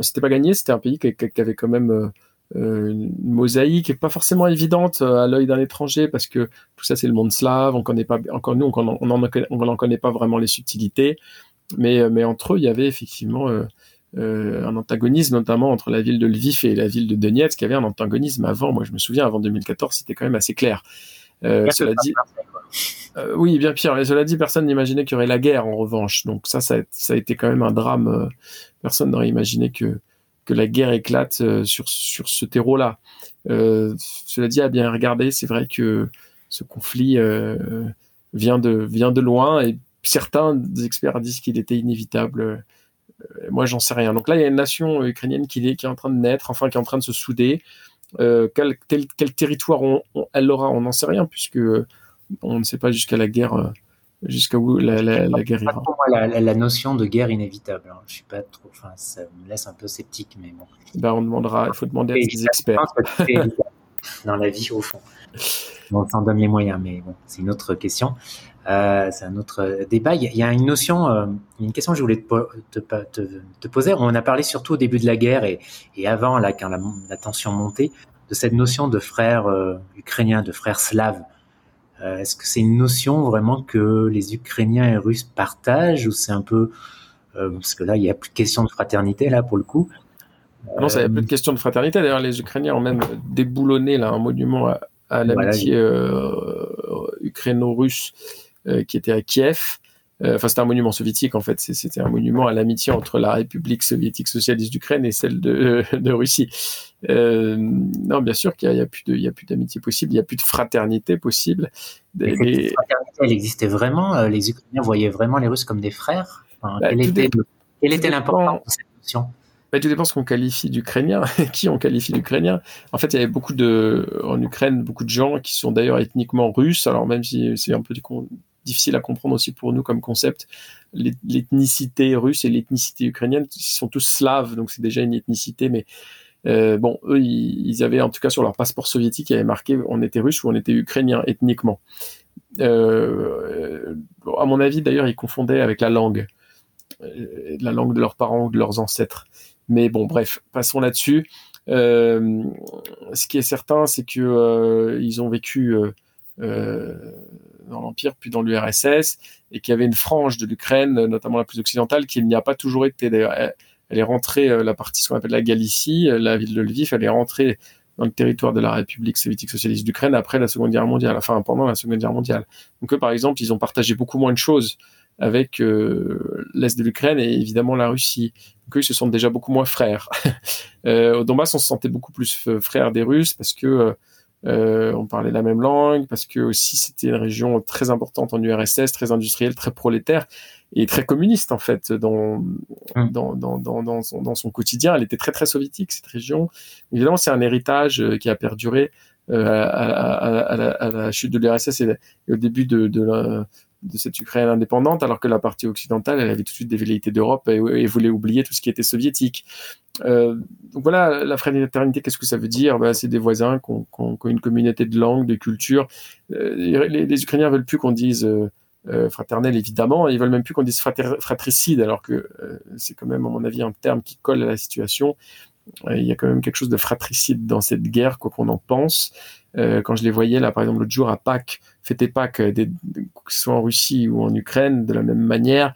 C'était pas gagné, c'était un pays qui, qui, avait quand même une mosaïque est pas forcément évidente euh, à l'œil d'un étranger parce que tout ça c'est le monde slave, on connaît pas encore nous on n'en connaît pas vraiment les subtilités, mais euh, mais entre eux il y avait effectivement euh, un antagonisme notamment entre la ville de Lviv et la ville de Donetsk, qui avait un antagonisme avant. Moi je me souviens avant 2014 c'était quand même assez clair. cela dit, oui, bien pire. Cela dit, personne n'imaginait qu'il y aurait la guerre en revanche. Donc ça, ça a, ça a été quand même un drame. personne n'aurait imaginé que que la guerre éclate euh, sur, ce terreau-là. Euh, cela dit, à bien regarder, c'est vrai que ce conflit euh, vient, de, loin et certains experts disent qu'il était inévitable. moi, j'en sais rien. Donc là, il y a une nation ukrainienne qui est, en train de naître, enfin qui est en train de se souder. quel, quel, territoire elle aura, on n'en sait rien, puisque on ne sait pas jusqu'à la guerre jusqu'à où la, la, la guerre ira. la, la, notion de guerre inévitable. Hein. Je suis pas trop, enfin, ça me laisse un peu sceptique, mais bon. Ben, on demandera, il faut demander à des experts. Dans la vie, au fond. On s'en donne les moyens, mais bon, c'est une autre question. Euh, c'est un autre débat. Il y a une notion, euh, une question que je voulais te, te, te, poser. On a parlé surtout au début de la guerre et, et avant, là, quand la, la, tension montait, de cette notion de frères euh, ukrainiens, de frères slaves. Euh, est-ce que c'est une notion vraiment que les Ukrainiens et Russes partagent ou c'est un peu euh, parce que là il n'y a plus de question de fraternité là pour le coup. Non, ça n'y a plus de question de fraternité. D'ailleurs, les Ukrainiens ont même déboulonné là un monument à, l'amitié euh, ukraino-russe qui était à Kiev. Enfin, c'était un monument soviétique en fait. C'était un monument à l'amitié entre la République soviétique socialiste d'Ukraine et celle de, de Russie. Euh, non, bien sûr qu'il n'y a, plus a d'amitié possible, il n'y a plus de fraternité possible. Des, cette fraternité, elle existait vraiment. Euh, les Ukrainiens voyaient vraiment les Russes comme des frères. Enfin, bah, quelle, était, quelle était l'importance de cette notion? Bah, tout dépend ce qu'on qualifie d'ukrainien. qui on qualifie d'ukrainien? En fait, il y avait beaucoup de, en Ukraine, beaucoup de gens qui sont d'ailleurs ethniquement russes. Alors même si c'est un peu difficile à comprendre aussi pour nous comme concept, l'ethnicité russe et l'ethnicité ukrainienne, ils sont tous slaves, donc c'est déjà une ethnicité, mais euh, bon, eux, ils, avaient en tout cas sur leur passeport soviétique, il y avait marqué on était russe ou on était ukrainien ethniquement. Euh, à mon avis, d'ailleurs, ils confondaient avec la langue, euh, la langue de leurs parents ou de leurs ancêtres. Mais bon, bref, passons là-dessus. Euh, ce qui est certain, c'est que ils ont vécu dans l'Empire puis dans l'URSS et qu'il y avait une frange de l'Ukraine, notamment la plus occidentale, qui n'y a pas toujours été. D'ailleurs, elle est rentrée, euh, la partie ce qu'on appelle la Galicie, euh, la ville de Lviv, elle est rentrée dans le territoire de la République soviétique socialiste d'Ukraine après la Seconde Guerre mondiale, enfin pendant la Seconde Guerre mondiale. Donc eux, par exemple, ils ont partagé beaucoup moins de choses avec euh, l'est de l'Ukraine et évidemment la Russie. Donc eux, ils se sentent déjà beaucoup moins frères. euh, au Donbass, on se sentait beaucoup plus frères des Russes parce que euh, on parlait la même langue, parce que aussi c'était une région très importante en URSS, très industrielle, très prolétaire et très communiste en fait dans, hum. dans, dans, dans, dans, son, dans son quotidien. Elle était très très soviétique cette région. Évidemment, c'est un héritage euh, qui a perduré à, la, chute de l'URSS et, au début de, de, cette Ukraine indépendante, alors que la partie occidentale, elle avait tout de suite des velléités d'Europe et, voulait oublier tout ce qui était soviétique. donc voilà, la fraternité, qu'est-ce que ça veut dire? Ben, C'est des voisins qui ont, une communauté de langue, de culture. les, les, Ukrainiens veulent plus qu'on dise euh, fraternel évidemment. Ils veulent même plus qu'on dise fratricide, alors que euh, c'est quand même, à mon avis, un terme qui colle à la situation. Euh, il y a quand même quelque chose de fratricide dans cette guerre, quoi qu'on en pense. Quand je les voyais là, par exemple, l'autre jour à Pâques, fêter Pâques, des, que ce soit en Russie ou en Ukraine, de la même manière,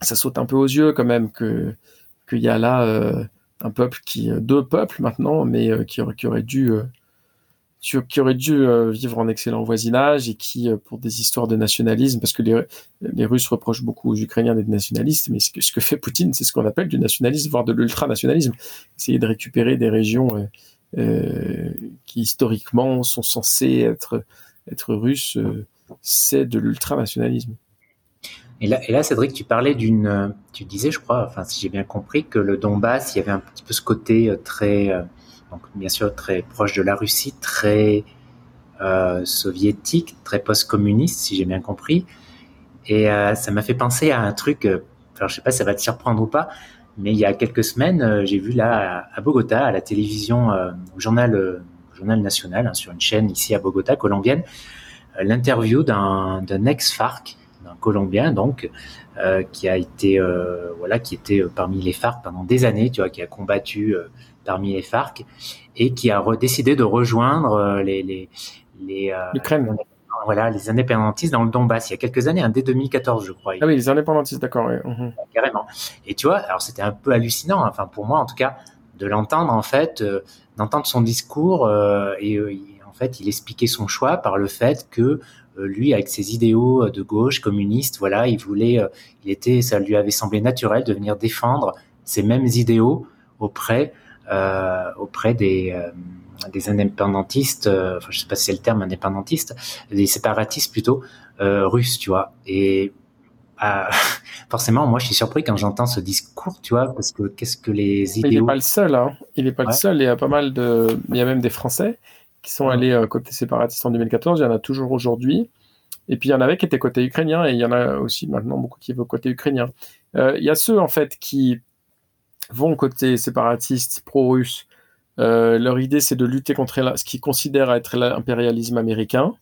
ça saute un peu aux yeux quand même que qu'il y a là un peuple qui, deux peuples maintenant, mais qui, qui aurait dû qui aurait dû euh, vivre en excellent voisinage et qui, euh, pour des histoires de nationalisme, parce que les, Russes reprochent beaucoup aux Ukrainiens d'être nationalistes, mais ce que, fait Poutine, c'est ce qu'on appelle du nationalisme, voire de l'ultranationalisme. Essayer de récupérer des régions euh, euh qui historiquement sont censées être, être russes, c'est de l'ultranationalisme. Et là, Cédric, tu parlais d'une, tu disais, je crois, enfin, si j'ai bien compris, que le Donbass, il y avait un petit peu ce côté très donc bien sûr très proche de la Russie, très euh, soviétique, très post-communiste, si j'ai bien compris. Et euh, ça m'a fait penser à un truc, euh, alors je sais pas si ça va te surprendre ou pas, mais il y a quelques semaines, j'ai vu là à, Bogota, à la télévision, au journal, journal national, hein, sur une chaîne ici à Bogota, colombienne, l'interview d'un ex-FARC, d'un Colombien donc, qui a été, voilà, qui était parmi les FARC pendant des années, tu vois, qui a combattu parmi les FARC et qui a décidé de rejoindre euh, les, les, les euh, voilà, les indépendantistes dans le Donbass il y a quelques années, hein, dès 2014, je crois. Ah oui, les indépendantistes, d'accord, oui. Mhm. Carrément. Et tu vois, alors c'était un peu hallucinant, enfin pour moi en tout cas, de l'entendre en fait, euh, d'entendre son discours et en fait, il expliquait son choix par le fait que lui, avec ses idéaux de gauche, communiste, voilà, il voulait, il était, ça lui avait semblé naturel de venir défendre ces mêmes idéaux auprès euh, auprès des, euh, des indépendantistes, euh, enfin, je sais pas si c'est le terme indépendantiste, des séparatistes plutôt russes, tu vois. Et forcément, moi, je suis surpris quand j'entends ce discours, tu vois, parce que qu'est-ce que les idéaux... Il n'est pas le seul, hein. Il n'est pas le seul. Il y a pas mal de, il y a même des Français qui sont allés côté séparatiste en 2014. Il y en a toujours aujourd'hui. Et puis il y en avait qui étaient côté ukrainien et il y en a aussi maintenant beaucoup qui vont côté ukrainien. il y a ceux en fait qui vont côté séparatiste, pro-russe. Euh, leur idée, c'est de lutter contre ce qu'ils considèrent être l'impérialisme américain.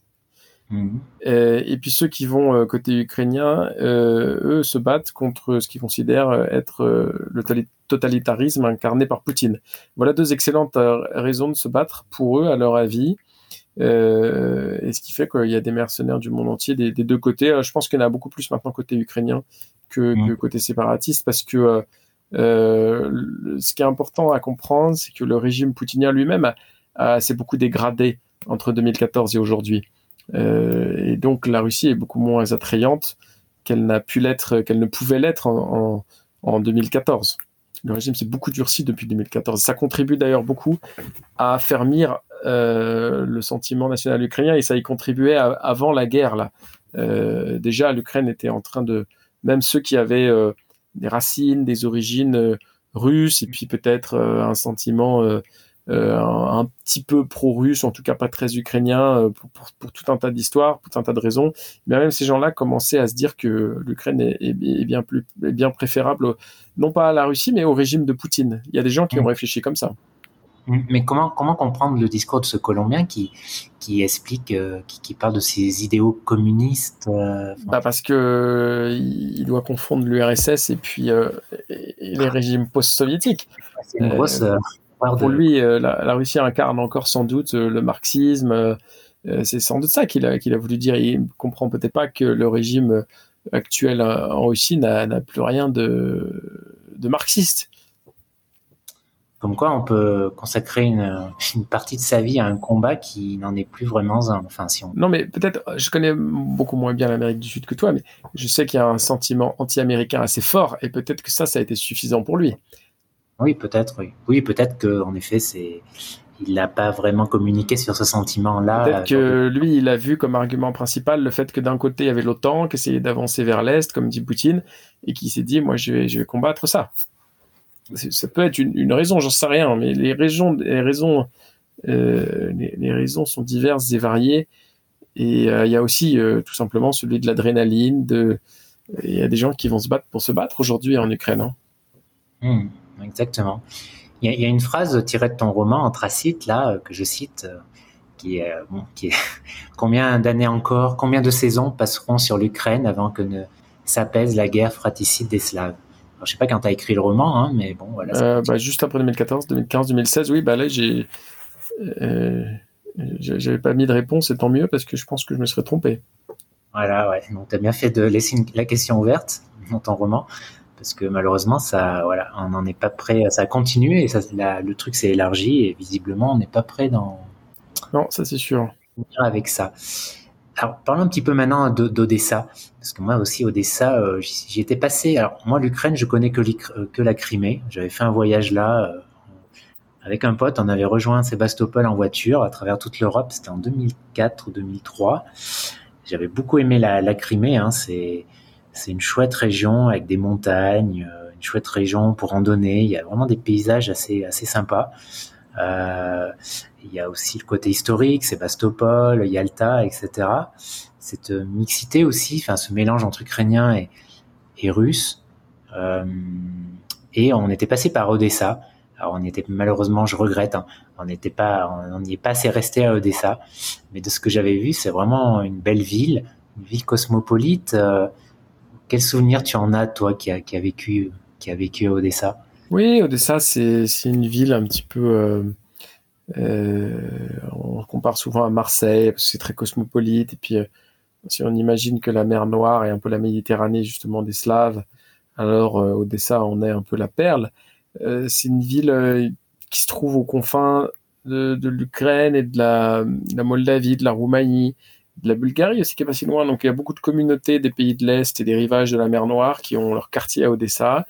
Mhm. Et, puis ceux qui vont euh, côté ukrainien, euh, eux se battent contre ce qu'ils considèrent être le totalitarisme incarné par Poutine. Voilà deux excellentes raisons de se battre pour eux, à leur avis. et ce qui fait qu'il y a des mercenaires du monde entier des, deux côtés. je pense qu'il y en a beaucoup plus maintenant côté ukrainien que, que mhm. côté séparatiste parce que euh, ce qui est important à comprendre, c'est que le régime poutinien lui-même s'est beaucoup dégradé entre 2014 et aujourd'hui. Euh, et donc la Russie est beaucoup moins attrayante qu'elle n'a pu l'être, qu'elle ne pouvait l'être en, 2014. Le régime s'est beaucoup durci depuis 2014. Ça contribue d'ailleurs beaucoup à affermir euh, le sentiment national ukrainien et ça y contribuait avant la guerre. Là. déjà, l'Ukraine était en train de, même ceux qui avaient des racines, des origines euh, russes, et puis peut-être euh, un sentiment euh, un, petit peu pro-russe, en tout cas pas très ukrainien, pour, tout un tas d'histoires, pour tout un tas de raisons. Mais même ces gens-là commençaient à se dire que l'Ukraine est, bien plus, bien préférable, non pas à la Russie, mais au régime de Poutine. Il y a des gens qui ont mmh. réfléchi comme ça. Mais comment, comment comprendre le discours de ce Colombien qui, qui explique, euh, qui, parle de ses idéaux communistes euh, bah Parce que il doit confondre l'URSS et puis euh, les régimes post-soviétiques. C'est une grosse. pour lui, la, Russie incarne encore sans doute le marxisme. c'est sans doute ça qu'il a, qu'il a voulu dire. Il comprend peut-être pas que le régime actuel en Russie n'a plus rien de, de marxiste. Comme quoi, on peut consacrer une, partie de sa vie à un combat qui n'en est plus vraiment un. Enfin, si on... Non, mais peut-être, je connais beaucoup moins bien l'Amérique du Sud que toi, mais je sais qu'il y a un sentiment anti-américain assez fort, et peut-être que ça, ça a été suffisant pour lui. Oui, peut-être, oui. Oui, peut-être qu'en effet, c'est. Il n'a pas vraiment communiqué sur ce sentiment-là. Peut-être que lui, il a vu comme argument principal le fait que d'un côté, il y avait l'OTAN qui essayait d'avancer vers l'Est, comme dit Poutine, et qui s'est dit, moi, je vais, je vais combattre ça ça peut être une, raison, j'en sais rien, mais les raisons, les raisons raisons sont diverses et variées. Et il y a aussi tout simplement celui de l'adrénaline. Il y a des gens qui vont se battre pour se battre aujourd'hui en Ukraine. Hein. Hmm, exactement. Il y, a une phrase tirée de ton roman Anthracite là que je cite qui est, qui est combien d'années encore, combien de saisons passeront sur l'Ukraine avant que ne s'apaise la guerre fratricide des Slaves? Je Je sais pas quand tu as écrit le roman, hein, mais bon, voilà. Euh, bah, juste après 2014, 2015, 2016, oui, bah là, j'ai. Euh, j'avais pas mis de réponse, et tant mieux, parce que je pense que je me serais trompé. Voilà, ouais. Donc, tu as bien fait de laisser la question ouverte dans ton roman, parce que malheureusement, ça, voilà, on n'en est pas prêt. Ça a continué, et ça, le truc s'est élargi, et visiblement, on n'est pas prêt dans. Non, ça, c'est sûr. Avec ça. Alors, parlons un petit peu maintenant d'Odessa, parce que moi aussi, Odessa, euh, j'y étais passé. Alors, moi, l'Ukraine, je connais que, euh, la Crimée. J'avais fait un voyage là euh, avec un pote. On avait rejoint Sébastopol en voiture à travers toute l'Europe. C'était en 2004 ou 2003. J'avais beaucoup aimé la, Crimée. Hein. C'est une chouette région avec des montagnes, une chouette région pour randonner. Il y a vraiment des paysages assez sympas. Euh, il y a aussi le côté historique, Sébastopol, Yalta, etc. Cette mixité aussi, enfin ce mélange entre ukrainien et, et russe. Euh, et on était passé par Odessa. Alors on était malheureusement, je regrette, hein, on on n'y est pas assez resté à Odessa. Mais de ce que j'avais vu, c'est vraiment une belle ville, une ville cosmopolite. Euh, quel souvenir tu en as toi qui a, vécu, qui a vécu à Odessa? Oui, Odessa, c'est une ville un petit peu euh, euh, on compare souvent à Marseille parce que c'est très cosmopolite. Et puis, euh, si on imagine que la mer Noire est un peu la Méditerranée justement des Slaves, alors euh, Odessa on est un peu la perle. c'est une ville qui se trouve aux confins de, l'Ukraine et de la, Moldavie, de la Roumanie, de la Bulgarie aussi qui est pas si loin. Donc il y a beaucoup de communautés des pays de l'Est et des rivages de la mer Noire qui ont leur quartier à Odessa.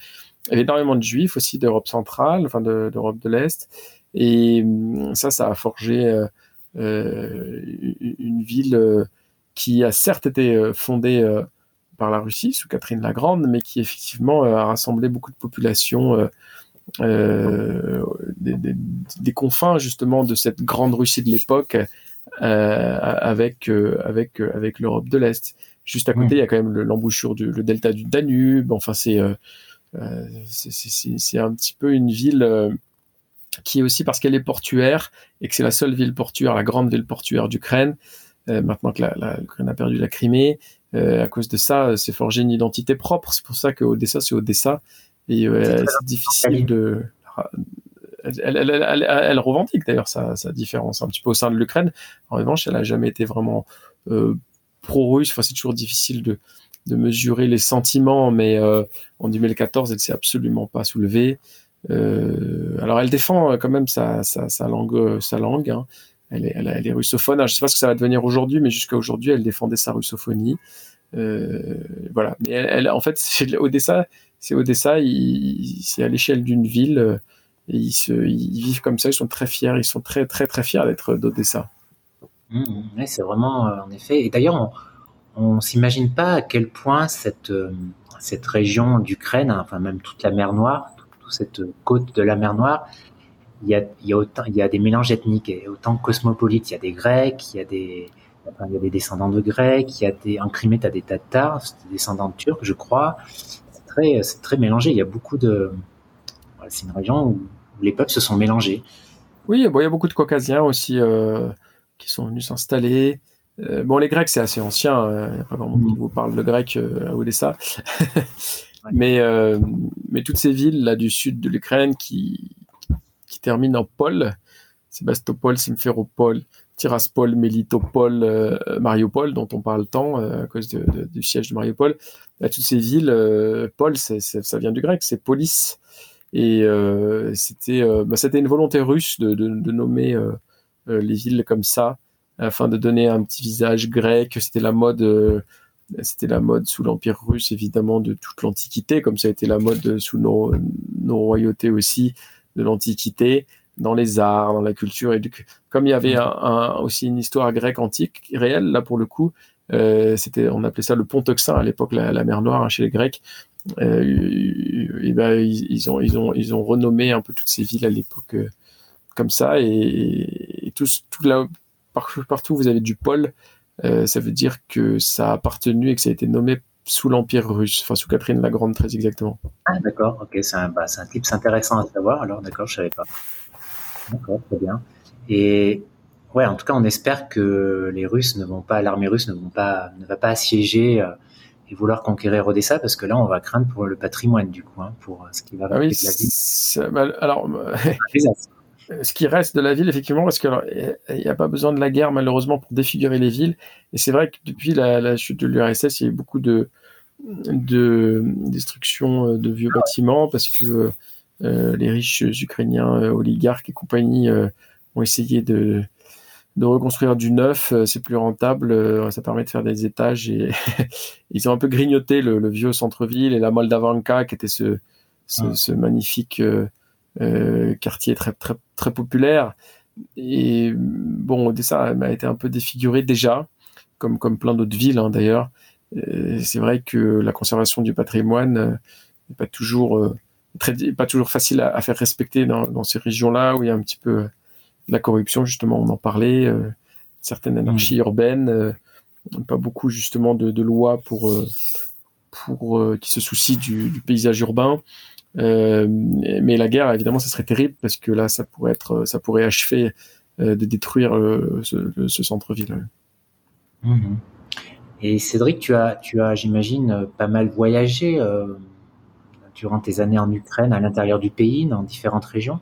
Il y a énormément de juifs aussi d'Europe centrale, enfin d'Europe de l'Est. Et hum, ça, ça a forgé euh, euh, une ville euh, qui a certes été fondée par la Russie sous Catherine la Grande, mais qui effectivement a rassemblé beaucoup de populations des, des, confins justement de cette grande Russie de l'époque avec avec avec l'Europe de l'Est. Juste à côté, il y a quand même l'embouchure du le delta du Danube. Enfin, c'est c'est un petit peu une ville qui est aussi parce qu'elle est portuaire et que c'est la seule ville portuaire, la grande ville portuaire d'Ukraine. Euh, maintenant que l'Ukraine a perdu la Crimée, euh, à cause de ça, c'est forgé une identité propre. C'est pour ça que Odessa, c'est Odessa. Et euh, c'est difficile de. Elle, elle, elle, elle revendique d'ailleurs sa, sa, différence un petit peu au sein de l'Ukraine. En revanche, elle n'a jamais été vraiment pro-russe. Enfin, c'est toujours difficile de, de mesurer les sentiments, mais en 2014, elle s'est absolument pas soulevée. Euh, alors elle défend euh, quand même sa, langue, euh. Hein. Elle, est, russophone. je ne sais pas ce que ça va devenir aujourd'hui, mais jusqu'à aujourd'hui, elle défendait sa russophonie. voilà. Mais elle, en fait, Odessa. C'est Odessa. C'est à l'échelle d'une ville. Ils, vivent comme ça. Ils sont très fiers. Ils sont très très très fiers d'être d'Odessa. Mmh, mmh. c'est vraiment en effet. Et d'ailleurs, on, on s'imagine pas à quel point cette cette région d'Ukraine, hein, enfin même toute la mer Noire, cette côte de la mer Noire, il y a, il y a, autant, il y a des mélanges ethniques et autant cosmopolites. Il y a des Grecs, il y a des, il y a des descendants de Grecs, il y a des, en Crimée, tu as des Tatars, des descendants de Turcs, je crois. C'est très, c'est très mélangé. Il y a beaucoup de, c'est une région où les peuples se sont mélangés. Oui, bon, il y a beaucoup de Caucasiens aussi euh, qui sont venus s'installer. Euh, bon, les Grecs, c'est assez ancien. Euh, il n'y a pas vraiment qui mm. vous parle de grec à Odessa. Mais, euh, mais toutes ces villes là du sud de l'Ukraine qui, qui terminent en pôle, Sébastopol, Simferopol, Tiraspol, Melitopol, euh, Mariupol, dont on parle tant euh, à cause du siège de Mariupol, toutes ces villes, Pol, ça vient du grec, c'est polis. Et c'était bah, c'était une volonté russe de, de nommer les villes comme ça, afin de donner un petit visage grec. C'était la mode c'était la mode sous l'Empire russe, évidemment, de toute l'Antiquité, comme ça a été la mode sous nos, nos royautés aussi de l'Antiquité, dans les arts, dans la culture. Et comme il y avait aussi une histoire grecque antique réelle, là pour le coup, euh, c'était, on appelait ça le pont à l'époque, la, mer Noire hein, chez les Grecs. Euh, et ben, ils, ont, ils, ont, ils ont renommé un peu toutes ces villes à l'époque euh, comme ça. Et, tous, tout là, partout vous avez du pôle, ça veut dire que ça a appartenu et que ça a été nommé sous l'Empire russe, enfin sous Catherine la Grande très exactement. Ah d'accord, ok, c'est un, bah, un tips intéressant à savoir, alors d'accord, je savais pas. D'accord, très bien. Et ouais, en tout cas, on espère que les Russes ne vont pas, l'armée russe ne vont pas, ne va pas assiéger euh, et vouloir conquérir Odessa, parce que là, on va craindre pour le patrimoine du coup, hein, pour ce qui va ah oui, de la ville. Bah, alors, ce qui reste de la ville, effectivement, parce qu'il n'y a pas besoin de la guerre, malheureusement, pour défigurer les villes. Et c'est vrai que depuis la, chute de l'URSS, il y a eu beaucoup de, de destruction euh, de vieux bâtiments, parce que euh, les riches Ukrainiens, euh, oligarques et compagnie, ont essayé de, de reconstruire du neuf, c'est plus rentable, ça permet de faire des étages et ils ont un peu grignoté le, vieux centre-ville et la Moldavanka qui était ce, ce, magnifique euh, quartier très, très, très populaire. Et bon, Odessa a été un peu défiguré déjà, comme, comme plein d'autres villes hein, d'ailleurs. C'est vrai que la conservation du patrimoine euh, n'est pas toujours, euh, très, pas toujours facile à, faire respecter dans, dans ces régions-là où il y a un petit peu de la corruption, justement, on en parlait, certaines anarchies mmh. urbaines, pas beaucoup justement de, de lois pour, pour qui se soucient du, du paysage urbain. Euh, mais la guerre, évidemment, ça serait terrible parce que là, ça pourrait être, ça pourrait achever euh, de détruire euh, ce, centre-ville. Mhm. Et Cédric, tu as, tu as, j'imagine, pas mal voyagé durant tes années en Ukraine, à l'intérieur du pays, dans différentes régions.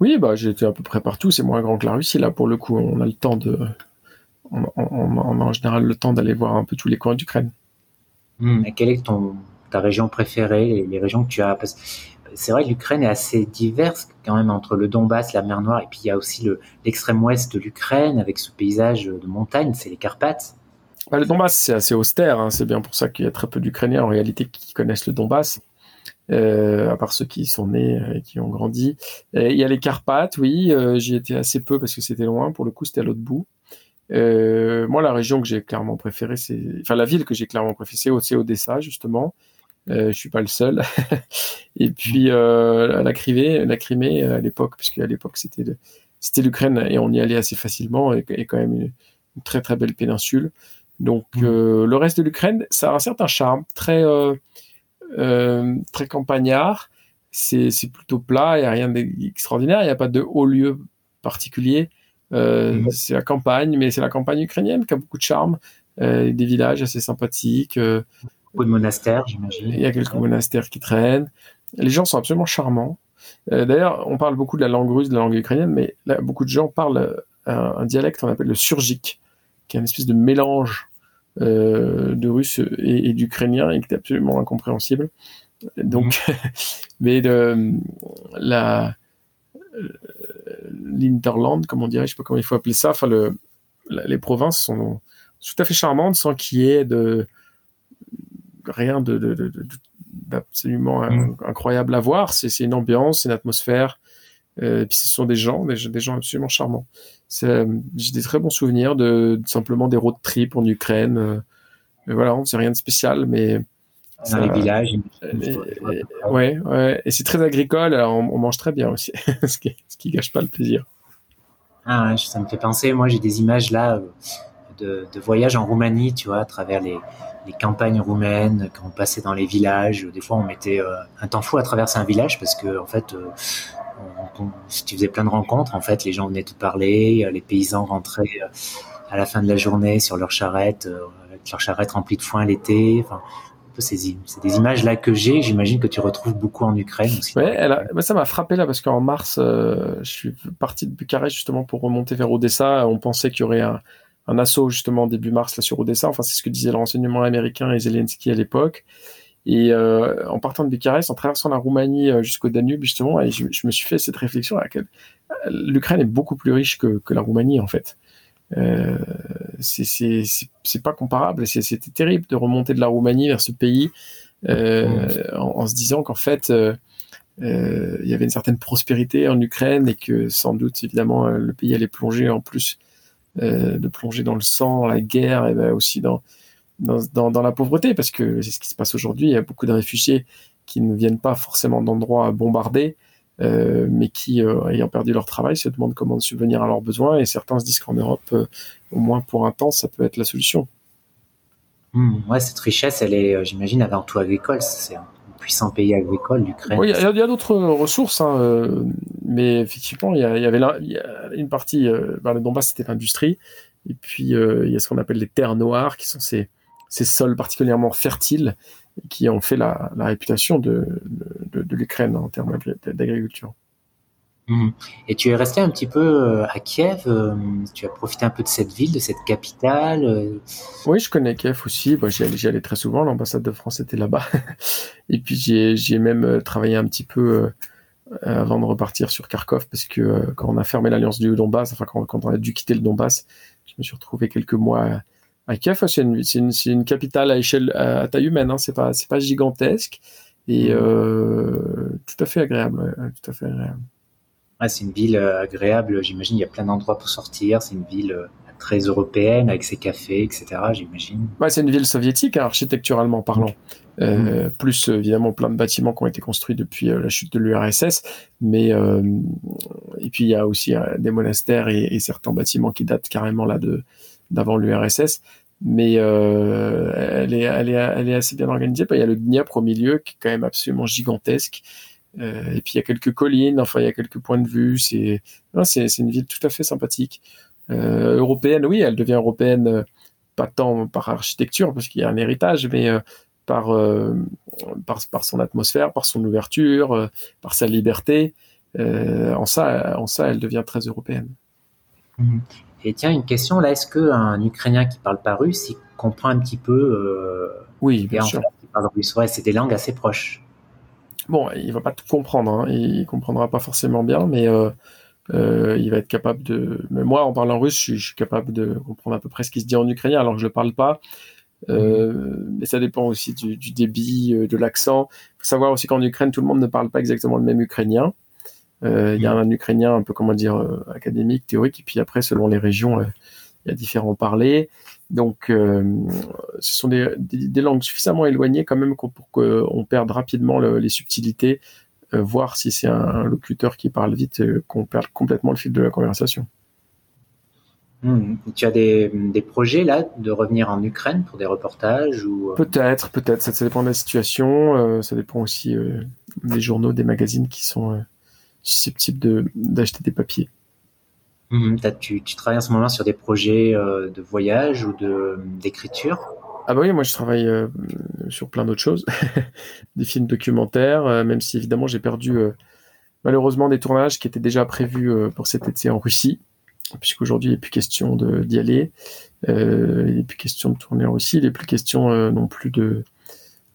Oui, bah, j'ai été à peu près partout. C'est moins grand que la Russie. Là, pour le coup, on a le temps de, on, a en général le temps d'aller voir un peu tous les coins d'Ukraine. Et quel est ton, ta région préférée, les, régions que tu as. C'est vrai, l'Ukraine est assez diverse quand même entre le Donbass, la mer Noire, et puis il y a aussi l'extrême ouest de l'Ukraine avec ce paysage de montagne, c'est les Carpates. Le Donbass, c'est assez austère. Hein. C'est bien pour ça qu'il y a très peu d'Ukrainiens en réalité qui connaissent le Donbass, euh, à part ceux qui sont nés et qui ont grandi. il y a les Carpates, oui. Euh, j'y étais assez peu parce que c'était loin. Pour le coup, c'était à l'autre bout. Euh, moi, la région que j'ai clairement préférée, c'est, enfin, la ville que j'ai clairement préférée, c'est Odessa, justement. Euh, je suis pas le seul. et puis euh, la Crimée, la Crimée à l'époque, puisque à l'époque c'était c'était l'Ukraine et on y allait assez facilement et, quand même une, très très belle péninsule. Donc mmh. euh, le reste de l'Ukraine, ça a un certain charme, très euh, euh, très campagnard. C'est plutôt plat, il y a rien d'extraordinaire, il n'y a pas de haut lieu particulier. Mmh. C'est la campagne, mais c'est la campagne ukrainienne qui a beaucoup de charme, des villages assez sympathiques beaucoup de monastères, j'imagine. Il y a quelques monastères qui traînent. Les gens sont absolument charmants. Euh, d'ailleurs, on parle beaucoup de la langue russe, de la langue ukrainienne, mais là, beaucoup de gens parlent euh, un, dialecte qu'on appelle le surgique, qui est une espèce de mélange euh, de russe et, d'ukrainien et qui est absolument incompréhensible. Donc, mhm. mais de, la l'interland, comme on dirait, je sais pas comment il faut appeler ça. Enfin, le, les provinces sont tout à fait charmantes sans qu'il y ait de rien de, d'absolument mm. incroyable à voir. C'est, une ambiance, c'est une atmosphère. Euh, et puis ce sont des gens, des, gens absolument charmants. j'ai des très bons souvenirs de, simplement des road trips en Ukraine. Euh, voilà, on faisait rien de spécial, mais dans les villages. ouais, ouais, et c'est très agricole. Alors on, mange très bien aussi, ce qui, ce qui gâche pas le plaisir. Ah, ça me fait penser. Moi, j'ai des images là euh, de, de voyage en Roumanie, tu vois, à travers les, les campagnes roumaines, quand on passait dans les villages, des fois on mettait euh, un temps fou à traverser un village parce que en fait, euh, si tu faisais plein de rencontres, en fait, les gens venaient te parler, euh, les paysans rentraient à la fin de la journée sur leur charrette, avec leur charrette remplie de foin l'été. C'est des images là que j'ai. J'imagine que tu retrouves beaucoup en Ukraine aussi. Ouais, ça m'a frappé là parce qu'en mars, je suis parti de Bucarest justement pour remonter vers Odessa. On pensait qu'il y aurait un, un assaut justement début mars là sur Odessa. Enfin, c'est ce que disait le renseignement américain et Zelensky à l'époque. Et euh, en partant de Bucarest, en traversant la Roumanie euh, jusqu'au Danube justement, je, me suis fait cette réflexion à laquelle l'Ukraine est beaucoup plus riche que, la Roumanie en fait. Euh, c'est pas comparable. C'était terrible de remonter de la Roumanie vers ce pays euh, en, se disant qu'en fait euh, euh, il y avait une certaine prospérité en Ukraine et que sans doute évidemment le pays allait plonger en plus euh, de plonger dans le sang, la guerre, et ben aussi dans, dans, dans, la pauvreté, parce que c'est ce qui se passe aujourd'hui. Il y a beaucoup de réfugiés qui ne viennent pas forcément d'endroits bombardés, mais qui, ayant perdu leur travail, se demandent comment subvenir à leurs besoins. Et certains se disent qu'en Europe, au moins pour un temps, ça peut être la solution. Mmh, ouais, cette richesse, elle est, j'imagine, avant tout agricole. C'est puissant pays agricole, l'Ukraine. Oui, il y a, d'autres ressources, hein, mais effectivement, il y, avait une partie, ben, le Donbass, c'était l'industrie. Et puis, il y a ce qu'on appelle les terres noires, qui sont ces, sols particulièrement fertiles qui ont fait la, réputation de, l'Ukraine en termes d'agriculture. Mhm. Et tu es resté un petit peu euh, à Kiev, euh, tu as profité un peu de cette ville, de cette capitale euh. Oui, je connais Kiev aussi, bon, j'y allais, allais, très souvent, l'ambassade de France était là-bas. Et puis j'ai même travaillé un petit peu avant de repartir sur Kharkov, parce que quand on a fermé l'alliance du Donbass, enfin quand, quand, on a dû quitter le Donbass, je me suis retrouvé quelques mois à Kiev, c'est une, capitale à échelle à, taille humaine. Hein, c'est pas c'est pas gigantesque et euh, tout à fait agréable. tout à fait agréable. C'est une ville euh, agréable. J'imagine il y a plein d'endroits pour sortir. C'est une ville euh, très européenne avec ses cafés, etc. J'imagine. Ouais, c'est une ville soviétique, hein, architecturalement parlant. Mmh. Plus évidemment plein de bâtiments qui ont été construits depuis la chute de l'URSS, mais et puis il y a aussi des monastères et, et, certains bâtiments qui datent carrément là de d'avant l'URSS, mais euh, elle, est, elle, est, elle est assez bien organisée. Il y a le Dniepr au milieu qui est quand même absolument gigantesque. Euh, et puis il y a quelques collines, enfin il y a quelques points de vue. C'est c'est une ville tout à fait sympathique. Euh, européenne, oui, elle devient européenne euh, pas tant par architecture parce qu'il y a un héritage, mais euh, par, par, par son atmosphère, par son ouverture, par sa liberté. en ça, en ça, elle devient très européenne. Mmh. Et tiens, une question là, est-ce qu'un Ukrainien qui parle pas russe, il comprend un petit peu euh, Oui, bien sûr. c'est des langues assez proches. Bon, il va pas tout comprendre, hein. il comprendra pas forcément bien, mais euh, euh, il va être capable de. Mais moi, en parlant russe, je, suis capable de comprendre à peu près ce qui se dit en ukrainien, alors que je le parle pas. mais ça dépend aussi du, du débit, de l'accent. Il faut savoir aussi qu'en Ukraine, tout le monde ne parle pas exactement le même ukrainien. Euh, il y a un ukrainien un peu, comment dire, euh, académique, théorique, et puis après, selon les régions, euh, il y a différents parlers. Donc, ce sont des, des, langues suffisamment éloignées quand même pour qu'on perde rapidement les subtilités, voir si c'est un, locuteur qui parle vite, qu'on perde complètement le fil de la conversation. Mmh. Tu as des, des, projets là de revenir en Ukraine pour des reportages ou Peut-être, peut-être. Ça, ça, dépend de la situation. ça dépend aussi des journaux, des magazines qui sont susceptible d'acheter des papiers. Mmh, tu, tu, travailles en ce moment sur des projets euh, de voyage ou d'écriture? Ah bah oui, moi je travaille euh, sur plein d'autres choses, des films documentaires, euh, même si évidemment j'ai perdu malheureusement des tournages qui étaient déjà prévus pour cet été en Russie, puisqu'aujourd'hui il n'est plus question d'y aller, il n'est plus question de tourner en Russie, il n'est plus question non plus de,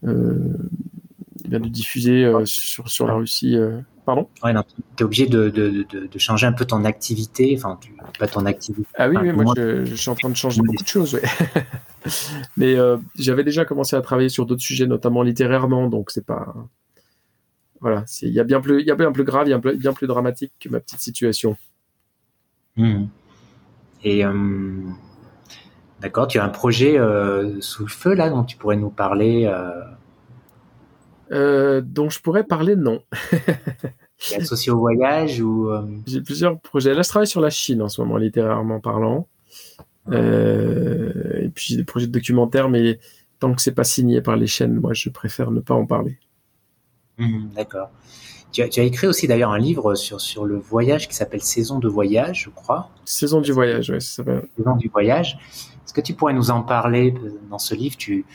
de diffuser sur, sur la Russie Pardon ouais, Tu es obligé de, de, de, changer un peu ton activité, enfin, pas ton activité. Ah oui, moi, je, suis en train de changer beaucoup de choses. Mais euh, j'avais déjà commencé à travailler sur d'autres sujets, notamment littérairement, donc c'est pas. Voilà, il y, a bien plus, y a bien plus grave, il y a bien plus dramatique que ma petite situation. Hmm. Et. Euh, d'accord, tu as un projet euh, sous le feu là dont tu pourrais nous parler euh, dont je pourrais parler non. associé au voyage ou euh, J'ai plusieurs projets. Là, je travaille sur la Chine en ce moment, littérairement parlant. Euh, et puis j'ai des projets de documentaire, mais tant que c'est pas signé par les chaînes, moi, je préfère ne pas en parler. Mmh, d'accord. Tu as, écrit aussi d'ailleurs un livre sur, sur le voyage qui s'appelle Saison de voyage, je crois. Saison du voyage, oui, ça s'appelle. Saison du voyage. Est-ce que tu pourrais nous en parler dans ce livre? Tu,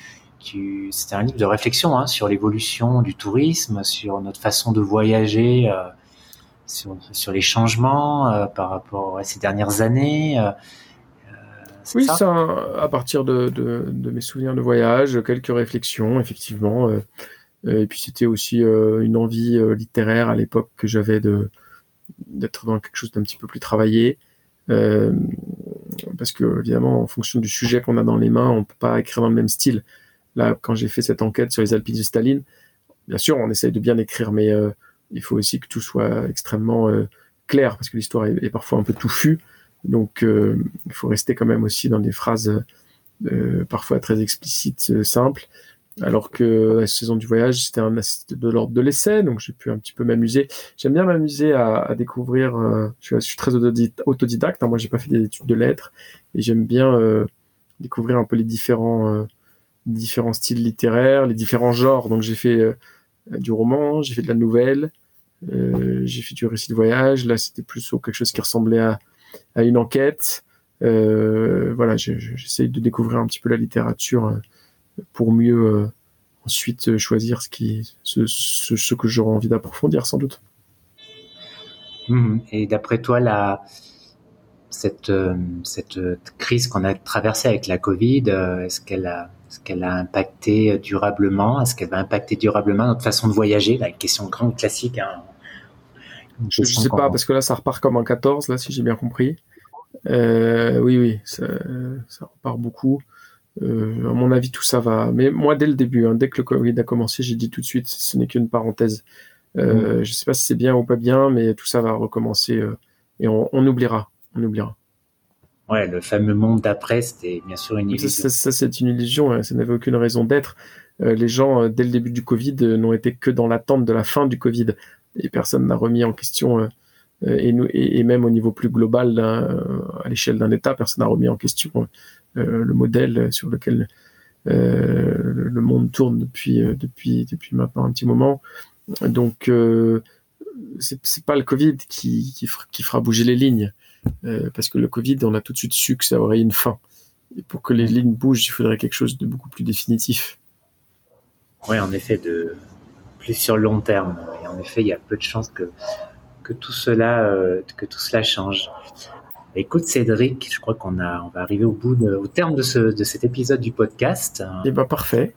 c'était un livre de réflexion hein, sur l'évolution du tourisme, sur notre façon de voyager, euh, sur, les changements euh, par rapport à ces dernières années. Euh, oui, ça, à partir de, mes souvenirs de voyage, quelques réflexions, effectivement. et puis c'était aussi une envie littéraire à l'époque que j'avais de d'être dans quelque chose d'un petit peu plus travaillé. parce que évidemment, en fonction du sujet qu'on a dans les mains, on peut pas écrire dans le même style. Là, quand j'ai fait cette enquête sur les alpinistes de Staline, bien sûr, on essaye de bien écrire, mais euh, il faut aussi que tout soit extrêmement euh, clair, parce que l'histoire est, parfois un peu touffue. Donc, euh, il faut rester quand même aussi dans des phrases parfois très explicites, simples. alors que la saison du voyage, c'était de l'ordre de l'essai, donc j'ai pu un petit peu m'amuser. J'aime bien m'amuser à, découvrir. Euh, je, suis, très autodidacte. Hein, moi, j'ai pas fait des études de lettres et j'aime bien euh, découvrir un peu les différents euh, différents styles littéraires, les différents genres. Donc, j'ai fait du roman, j'ai fait de la nouvelle, j'ai fait du récit de voyage. Là, c'était plus quelque chose qui ressemblait à, à une enquête. voilà, j'essaye de découvrir un petit peu la littérature pour mieux euh, ensuite choisir ce, qui, ce, ce, que j'aurais envie d'approfondir sans doute. Mmh. Et d'après toi, la, cette, euh, cette crise qu'on a traversée avec la Covid, euh, est-ce qu'elle a, est-ce qu'elle a impacté durablement? Est-ce qu'elle va impacter durablement notre façon de voyager? La question grande classique. Hein. Je ne sais pas, parce que là, ça repart comme en 14, là, si j'ai bien compris. oui, oui, ça, ça repart beaucoup. Euh, à mon avis, tout ça va. Mais moi, dès le début, hein, dès que le Covid a commencé, j'ai dit tout de suite, ce n'est qu'une parenthèse. Euh, mm. Je sais pas si c'est bien ou pas bien, mais tout ça va recommencer euh, et on, on, oubliera. On oubliera. Ouais, le fameux monde d'après, c'était bien sûr une illusion. Ça, ça, c'est une illusion. Hein, ça n'avait aucune raison d'être. Euh, les gens, dès le début du Covid, n'ont été que dans l'attente de la fin du Covid. Et personne n'a remis en question. Et, nous, et, et, même au niveau plus global, à l'échelle d'un État, personne n'a remis en question euh, le modèle sur lequel euh, le monde tourne depuis euh, depuis depuis maintenant un petit moment. Donc c'est pas le Covid qui, qui, qui, fera bouger les lignes, parce que le Covid, on a tout de suite su que ça aurait une fin. Et pour que les lignes bougent, il faudrait quelque chose de beaucoup plus définitif. Oui, en effet, de plus sur le long terme. Et en effet, il y a peu de chances que, que tout cela, que tout cela change. Écoute Cédric, je crois qu'on a, on va arriver au bout, au terme de, ce, de cet épisode du podcast. Eh ben parfait.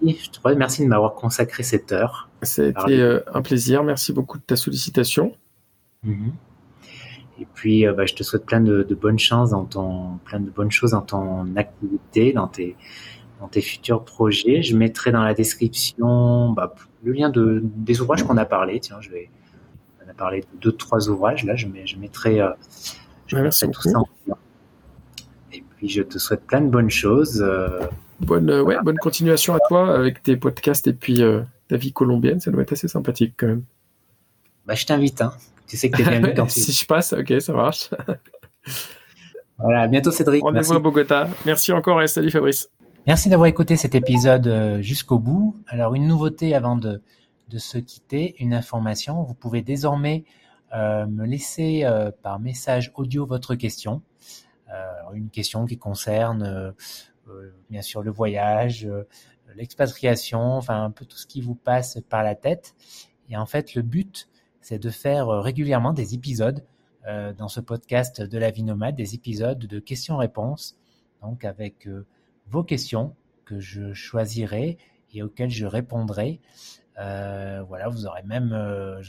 Merci, je te remercie de m'avoir consacré cette heure. C'était euh, un plaisir. Merci beaucoup de ta sollicitation. Mhm. Et puis, euh, bah, je te souhaite plein de, de, bonnes chances dans ton, plein de bonnes choses dans ton activité, dans tes, dans tes futurs projets. Je mettrai dans la description bah, le lien de, des ouvrages qu'on a parlé. Tiens, je vais, on a parlé de deux, trois ouvrages. Là, je, mets, je mettrai euh, je tout ça Et puis je te souhaite plein de bonnes choses. Euh, bonne, euh, ouais, bonne continuation à toi avec tes podcasts et puis euh, ta vie colombienne. Ça doit être assez sympathique quand même. Bah, je t'invite. Hein. Tu sais que tu es bienvenu quand Si je passe, ok, ça marche. voilà, à bientôt Cédric. Rendez-vous à Bogota. Merci encore et salut Fabrice. Merci d'avoir écouté cet épisode jusqu'au bout. Alors, une nouveauté avant de, de se quitter, une information. Vous pouvez désormais euh, me laisser euh, par message audio votre question. Euh, une question qui concerne bien sûr le voyage, l'expatriation, enfin un peu tout ce qui vous passe par la tête. Et en fait, le but, c'est de faire régulièrement des épisodes dans ce podcast de la vie nomade, des épisodes de questions-réponses, donc avec vos questions que je choisirai et auxquelles je répondrai. Euh, voilà, vous aurez même, euh,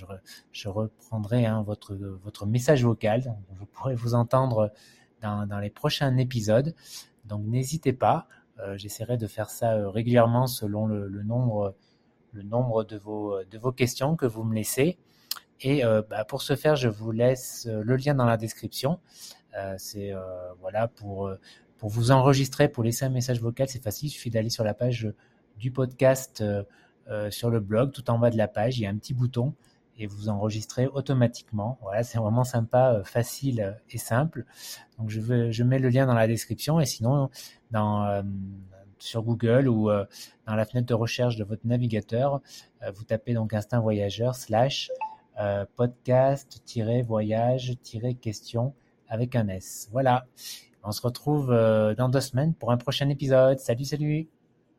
je, reprendrai hein, votre, message vocal, donc vous pourrez vous entendre dans, les prochains épisodes. Donc n'hésitez pas, euh, j'essaierai de faire ça euh, régulièrement selon le, nombre, de vos questions que vous me laissez. Et euh, bah, pour ce faire, je vous laisse le lien dans la description. c'est voilà pour vous enregistrer, pour laisser un message vocal, c'est facile. Il suffit d'aller sur la page du podcast euh, sur le blog, tout en bas de la page, il y a un petit bouton et vous enregistrez automatiquement. Voilà, c'est vraiment sympa, euh, facile euh, et simple. Donc je, mets le lien dans la description et sinon sur Google ou dans la fenêtre de recherche de votre navigateur, vous tapez donc Instinct Voyageur slash podcast-voyage-question avec un S. Voilà. On se retrouve dans deux semaines pour un prochain épisode. Salut, salut